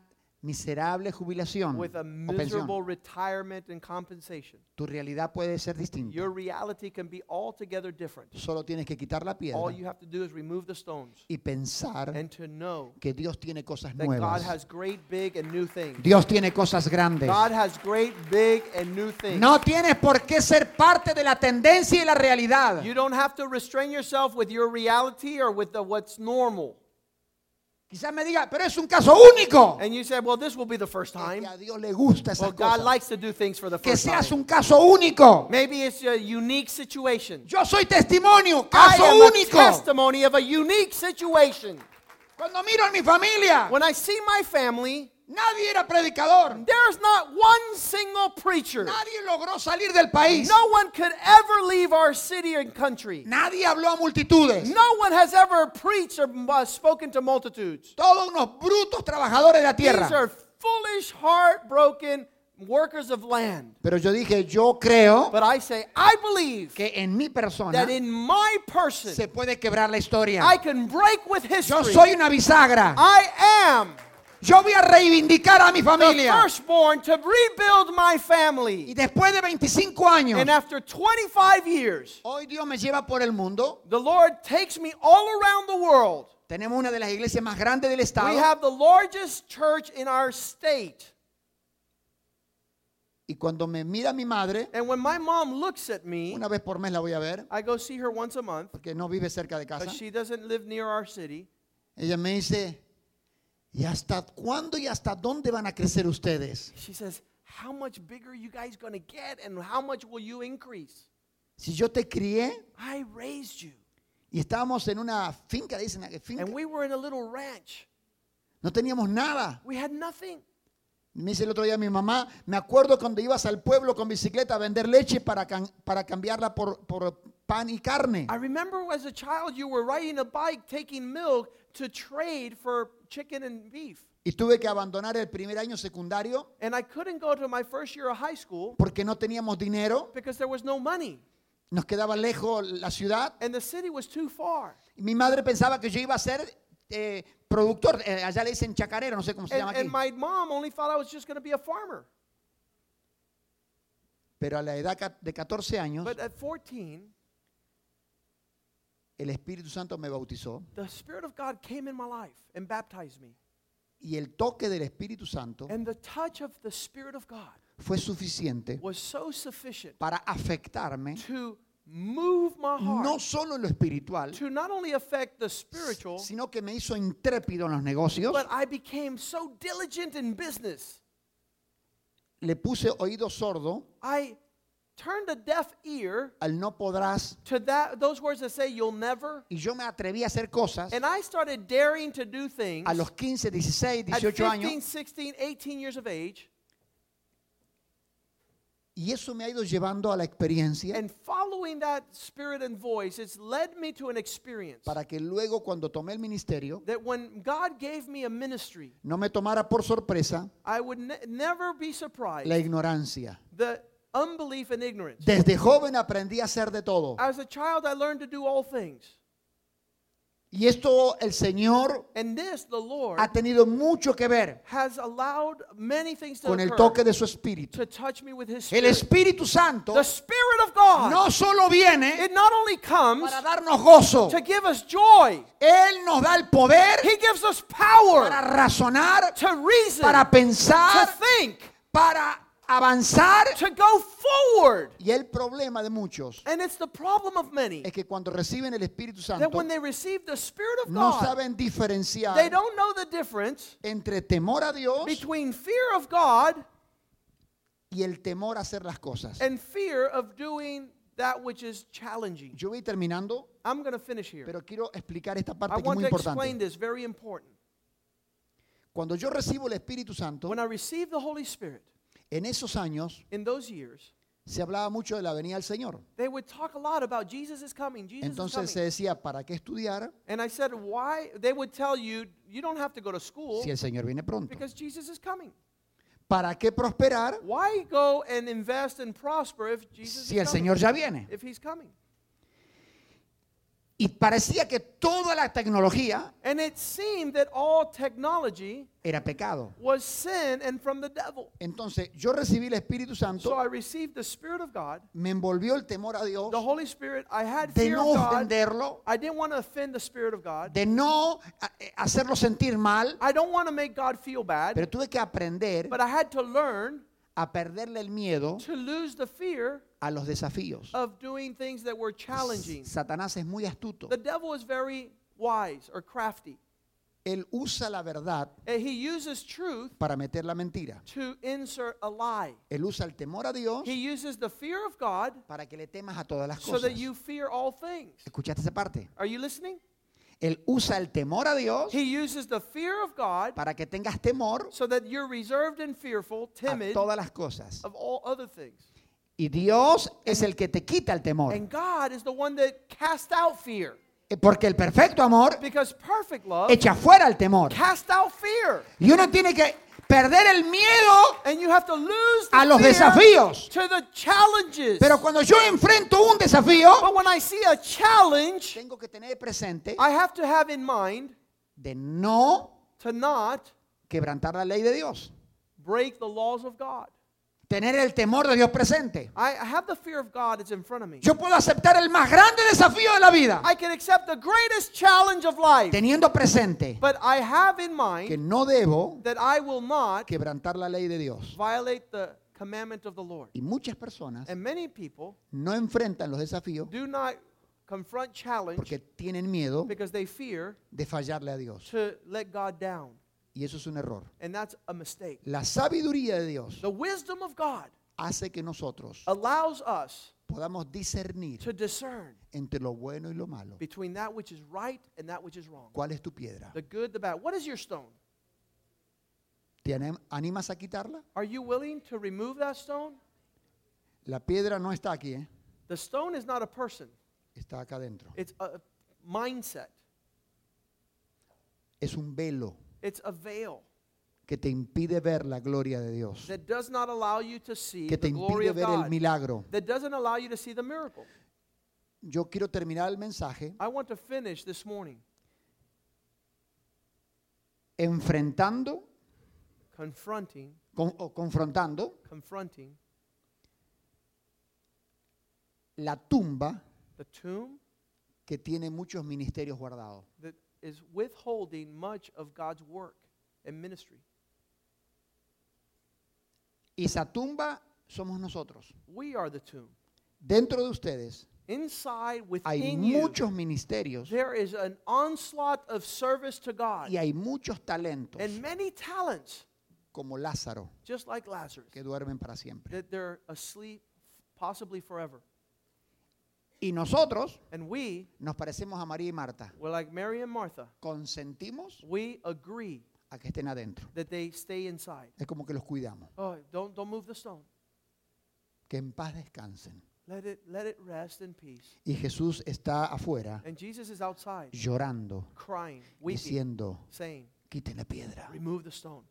miserable jubilación with a o miserable pensión, retirement and compensation, tu realidad puede ser distinta. your reality can be altogether different. Solo tienes que quitar la piedra All you have to do is remove the stones y pensar and to know que Dios tiene cosas that God nuevas. has great, big, and new things. Dios tiene cosas grandes. God has great, big, and new things. No tienes por qué ser parte de la tendencia y la realidad. You don't have to restrain yourself with your reality or with the, what's normal. Quizás me diga, pero es un caso único. And you say, well, this will be the first time. que a Dios le gusta Well, esas God cosas. likes to do things for the Que first seas time. un caso único. Maybe it's a unique situation. Yo soy testimonio, I caso am a único. testimony of a unique situation. Cuando miro en mi familia, When I see my family, nadie era predicador. there's not one single preacher. Nadie logró salir del país. No one could ever leave our city and country. Nadie habló a multitudes. No one has ever preached or uh, spoken to multitudes. Todos unos brutos trabajadores de la These tierra. are foolish, heartbroken workers of land. Pero yo dije, yo creo But I say, I believe que en mi persona that in my person, se puede quebrar la historia. I can break with Yo history. soy una bisagra. I am Yo voy a reivindicar a mi the familia. firstborn to rebuild my Y family. después de 25 años, And after 25 years, hoy Dios me lleva por el mundo. the Lord takes me all around the world. Tenemos una de las iglesias más grandes del We estado. have the largest church in our state. Y cuando me mira mi madre, And when my mom looks at me, una vez por mes la voy a ver, I go see her once a month porque no vive cerca de casa. she doesn't live near our city. Ella me dice, ¿y hasta cuándo y hasta dónde van a crecer ustedes? She says, How much bigger are you guys going to get and how much will you increase? Si yo te crié I raised you. y estábamos en una finca, dicen, finca, And we were in a little ranch. no teníamos nada. We had nothing. Me dice el otro día mi mamá, me acuerdo cuando ibas al pueblo con bicicleta a vender leche para, can- para cambiarla por, por pan y carne. I remember as a child you were riding a bike taking milk to trade for chicken and beef. Y tuve que abandonar el primer año secundario And I couldn't go to my first year of high school porque no teníamos dinero, because there was no money. nos quedaba lejos la ciudad. And the city was too far. Y mi madre pensaba que yo iba a ser eh, productor, eh, allá le dicen chacarero, no sé cómo se And, llama aquí. and my mom only thought I was just going to be a farmer. Pero a la edad ca- de 14 años, But at 14, el Espíritu Santo me bautizó the Spirit of God came in my life and baptized me. y el toque del Espíritu Santo And the touch of the Spirit of God fue suficiente was so sufficient para afectarme to move my heart, no solo en lo espiritual, to not only affect the spiritual, sino que me hizo intrépido en los negocios. but I became so diligent in business. Le puse oído sordo I turned a deaf ear al no podrás to that those words that say you'll never. y yo me atreví a hacer cosas And I started daring to do things a los 15, 16, at 18 15, años 16, 18 years of age Y eso me ha ido llevando a la experiencia And following that spirit and voice, it's led me to an experience para que luego cuando tomé el ministerio that when God gave me a ministry, no me tomara por sorpresa I would ne- never be surprised. la ignorancia. the unbelief and ignorance. Desde joven aprendí a hacer de todo. As a child, I learned to do all things. Y esto el Señor And this, the Lord, ha tenido mucho que ver has allowed many things to con el toque de su espíritu. to touch me with His El Spirit. Espíritu Santo The Spirit of God, no solo viene it not only comes para darnos gozo, to give us joy, Él nos da el poder He gives us power para razonar, to reason, para to pensar, think, para avanzar. to go forward. Y el problema de muchos And it's the problem of many es que cuando reciben el Espíritu that Santo when they receive the Spirit of no God, saben they diferenciar don't know the difference entre temor a Dios between fear of God y el temor a hacer las cosas. and fear of doing that which is challenging. Yo voy terminando, I'm going to finish here. pero quiero explicar esta I parte que es want muy to explain importante. this, very important. Cuando yo recibo el Espíritu Santo, When I received the Holy Spirit en esos años in those years, se hablaba mucho de la venida del Señor. they would talk a lot about Jesus is coming, Jesus is Entonces se coming. decía, ¿para qué estudiar And I said, why? They would tell you, you don't have to go to school si el Señor viene pronto? because Jesus is coming. ¿Para qué prosperar Why go and invest and prosper if Jesus si el is coming? Señor ya viene? If he's coming. Y parecía que toda la tecnología And it seemed that all technology era pecado. was sin and from the devil. Entonces yo recibí el Espíritu So Santo, I received the Spirit of God, me envolvió el temor a Dios, the Holy Spirit. I had de fear no of God. ofenderlo, I didn't want to offend the Spirit of God. de no a- eh, hacerlo sentir mal, I don't want to make God feel bad. pero tuve que aprender But I had to learn a perderle el miedo to lose the fear a los desafíos. of doing things that were challenging. Satanás es muy astuto. The devil is very wise or crafty. Él usa la verdad And he uses truth para meter la mentira. to insert a lie. Él usa el temor a Dios He uses the fear of God para que le temas a todas las so cosas. that you fear all things. ¿Escuchaste esa parte? Are you listening? Él usa el temor a Dios He uses the fear of God para que tengas temor so that you're reserved and fearful, a timid todas las cosas. of all other things. Y Dios es el que te quita el temor. And God is the one that casts out fear. Eh, Porque el perfecto amor perfect love echa fuera el temor. casts out fear. Y uno tiene que perder el miedo, And you have to lose the A los desafíos. to the challenges. pero cuando yo enfrento un desafío, but when I see a challenge, tengo que tener presente I have to have in mind de no to not quebrantar la ley de Dios. break the laws of God. Tener el temor de Dios presente. I have the fear of God, it's in front of me. Yo puedo aceptar el más grande desafío de la vida, I can accept the greatest challenge of life, teniendo presente but I have in que mind no debo that I will not quebrantar la ley de Dios. violate the commandment of the Lord. Y muchas personas And many people no enfrentan los desafíos do not confront challenge porque tienen miedo because they fear de fallarle a Dios. to let God down. Y eso es un error. And that's a mistake. La sabiduría de Dios The wisdom of God hace que nosotros allows us podamos discernir to discern entre lo bueno y lo malo. between that which is right and that which is wrong. ¿Cuál es tu piedra? The good, the bad. What is your stone? ¿Te anim- animas a quitarla? Are you willing to remove that stone? La piedra no está aquí, ¿eh? The stone is not a person, está acá adentro. it's a mindset, Es un velo it's a veil que te impide ver la gloria de Dios, that does not allow you to see que the te glory impide of ver el God, milagro. that doesn't allow you to see the miracle. Yo quiero terminar el mensaje I want to finish this morning enfrentando confronting, con- o confrontando confronting la tumba the tomb que tiene muchos ministerios guardados. that is withholding much of God's work and ministry. Y esa tumba somos nosotros. We are the tomb. Dentro de ustedes Inside, hay within you, ministerios there is an onslaught of service to God y hay muchos talentos and many talents, como Lázaro just like Lazarus, que duermen para siempre. that they're asleep possibly forever. Y nosotros And we, nos parecemos a María y Marta. we're like Mary and Martha, Consentimos we agree a que estén adentro. that they stay inside. Es como que los cuidamos. Oh, don't, don't move the stone. que en paz descansen. Let it, let it rest in peace. Y Jesús está afuera And Jesus is outside, llorando, crying, weeping, diciendo, saying, quiten la piedra. Remove the stone.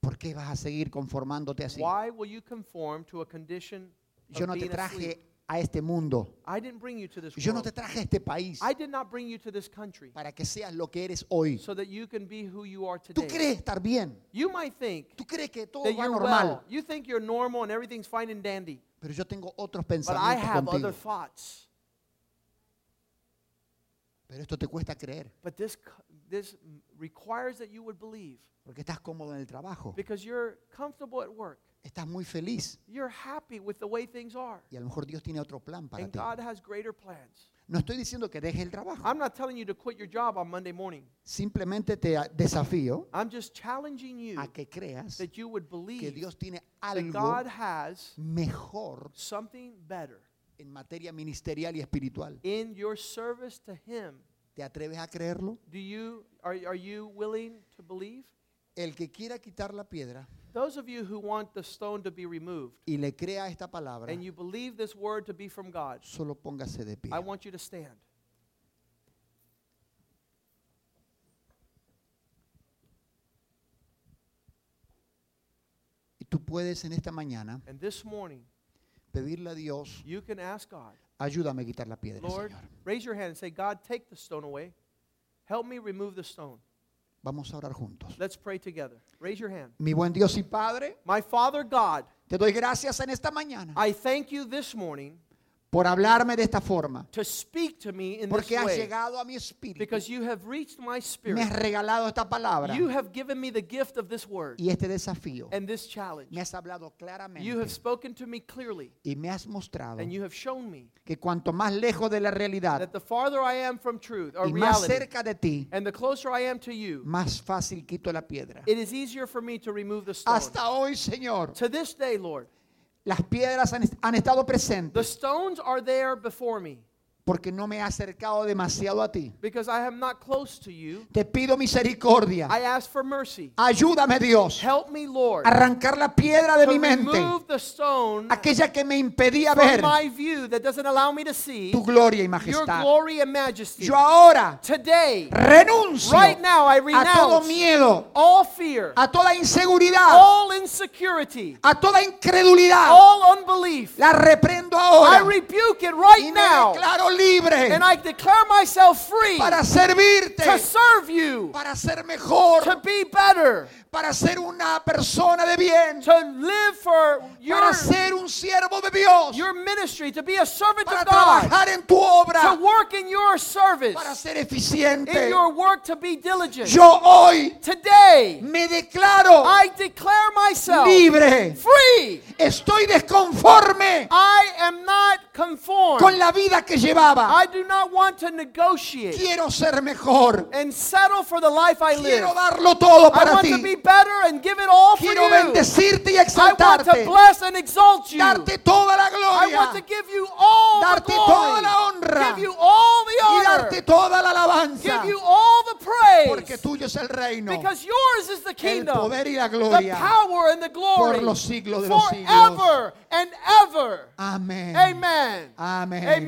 ¿Por qué vas a seguir conformándote así? Why will you conform to a condition Yo no te traje a este mundo. I didn't bring you to this Yo no te traje a este país I did not bring you to this country para que seas lo que eres hoy. so that you can be who you are Tú today. crees estar bien. You might think Tú crees que todo va normal. well. You think you're normal and everything's fine and dandy. Pero yo tengo otros But I pensamientos have contigo. other thoughts. Pero esto te cuesta creer. But this, c- this requires that you would believe Porque estás cómodo en el trabajo. because you're comfortable at work. Estás muy feliz. You're happy with the way things are. Y a lo mejor Dios tiene otro plan para And ti. God has greater plans. No estoy diciendo que dejes el trabajo. I'm not telling you to quit your job on Monday morning. Simplemente te desafío I'm just challenging you a que creas that you would que believe Dios tiene that algo God has mejor something better en materia ministerial y espiritual. in your service to Him. ¿Te atreves a creerlo? Do you are, are you willing to believe? El que quiera quitar la piedra Those of you who want the stone to be removed y le crea esta palabra, and you believe this word to be from God, solo póngase de pie. I want you to stand. Y tú puedes en esta mañana And this morning, pedirle a Dios, you can ask God, ayúdame a quitar la piedra, Lord, Señor. raise your hand and say, God, take the stone away. Help me remove the stone. Vamos a orar juntos. Let's pray together. Raise your hand. Mi buen Dios y Padre, My Father God, te doy gracias en esta mañana I thank you this morning por hablarme de esta forma, to speak to me in porque has llegado a mi espíritu, because you have reached my me has spirit. regalado esta palabra You have given me the gift of this word y este desafío. and this challenge. Me has hablado You have claramente spoken to me clearly y me has mostrado and you have shown me que cuanto más lejos de la realidad that the farther I am from truth or y más reality cerca de ti, and the closer I am to you, más fácil quito la piedra. it is easier for me to remove the stone. Hasta hoy, Señor, To this day, Lord, las piedras han, han estado the presentes stones are there before me porque no me he acercado demasiado a ti. because I am not close to you. Te pido misericordia. I ask for mercy. Ayúdame, Dios, Help me, Lord, arrancar la piedra de mi mente, the stone aquella que me impedía ver my view that doesn't allow me to see tu gloria y your majestad. glory and majesty. Yo ahora Today, renuncio right now, I a todo renounce miedo, all fear, a toda inseguridad, all insecurity, a toda incredulidad. all unbelief. La reprendo I ahora rebuke it y right me now, declaro libre and I declare myself free para servirte, to serve you, para ser mejor, to be better, para ser una persona de bien, to live for your, para ser un siervo de Dios, your ministry, to be a servant para of God, trabajar en tu to obra, work in your service, para ser in eficiente. your work to be diligent. Yo hoy Today, me declaro I declare myself libre. free. Estoy desconforme I am not conformed. con la vida que I do not want to negotiate Quiero ser mejor. and settle for the life I live. Quiero darlo todo I para want to be better and give it all for Quiero you. bendecirte y I want to bless and exalt you. Darte toda la I want to give you all the Darte toda la honra. Give you all the y honor. darte toda la alabanza. Give you all the Porque praise. tuyo es el reino, Because yours is the el kingdom, poder y la the power and the glory por los siglos de los siglos. forever and ever. Amén. Amen. Amén. Amen.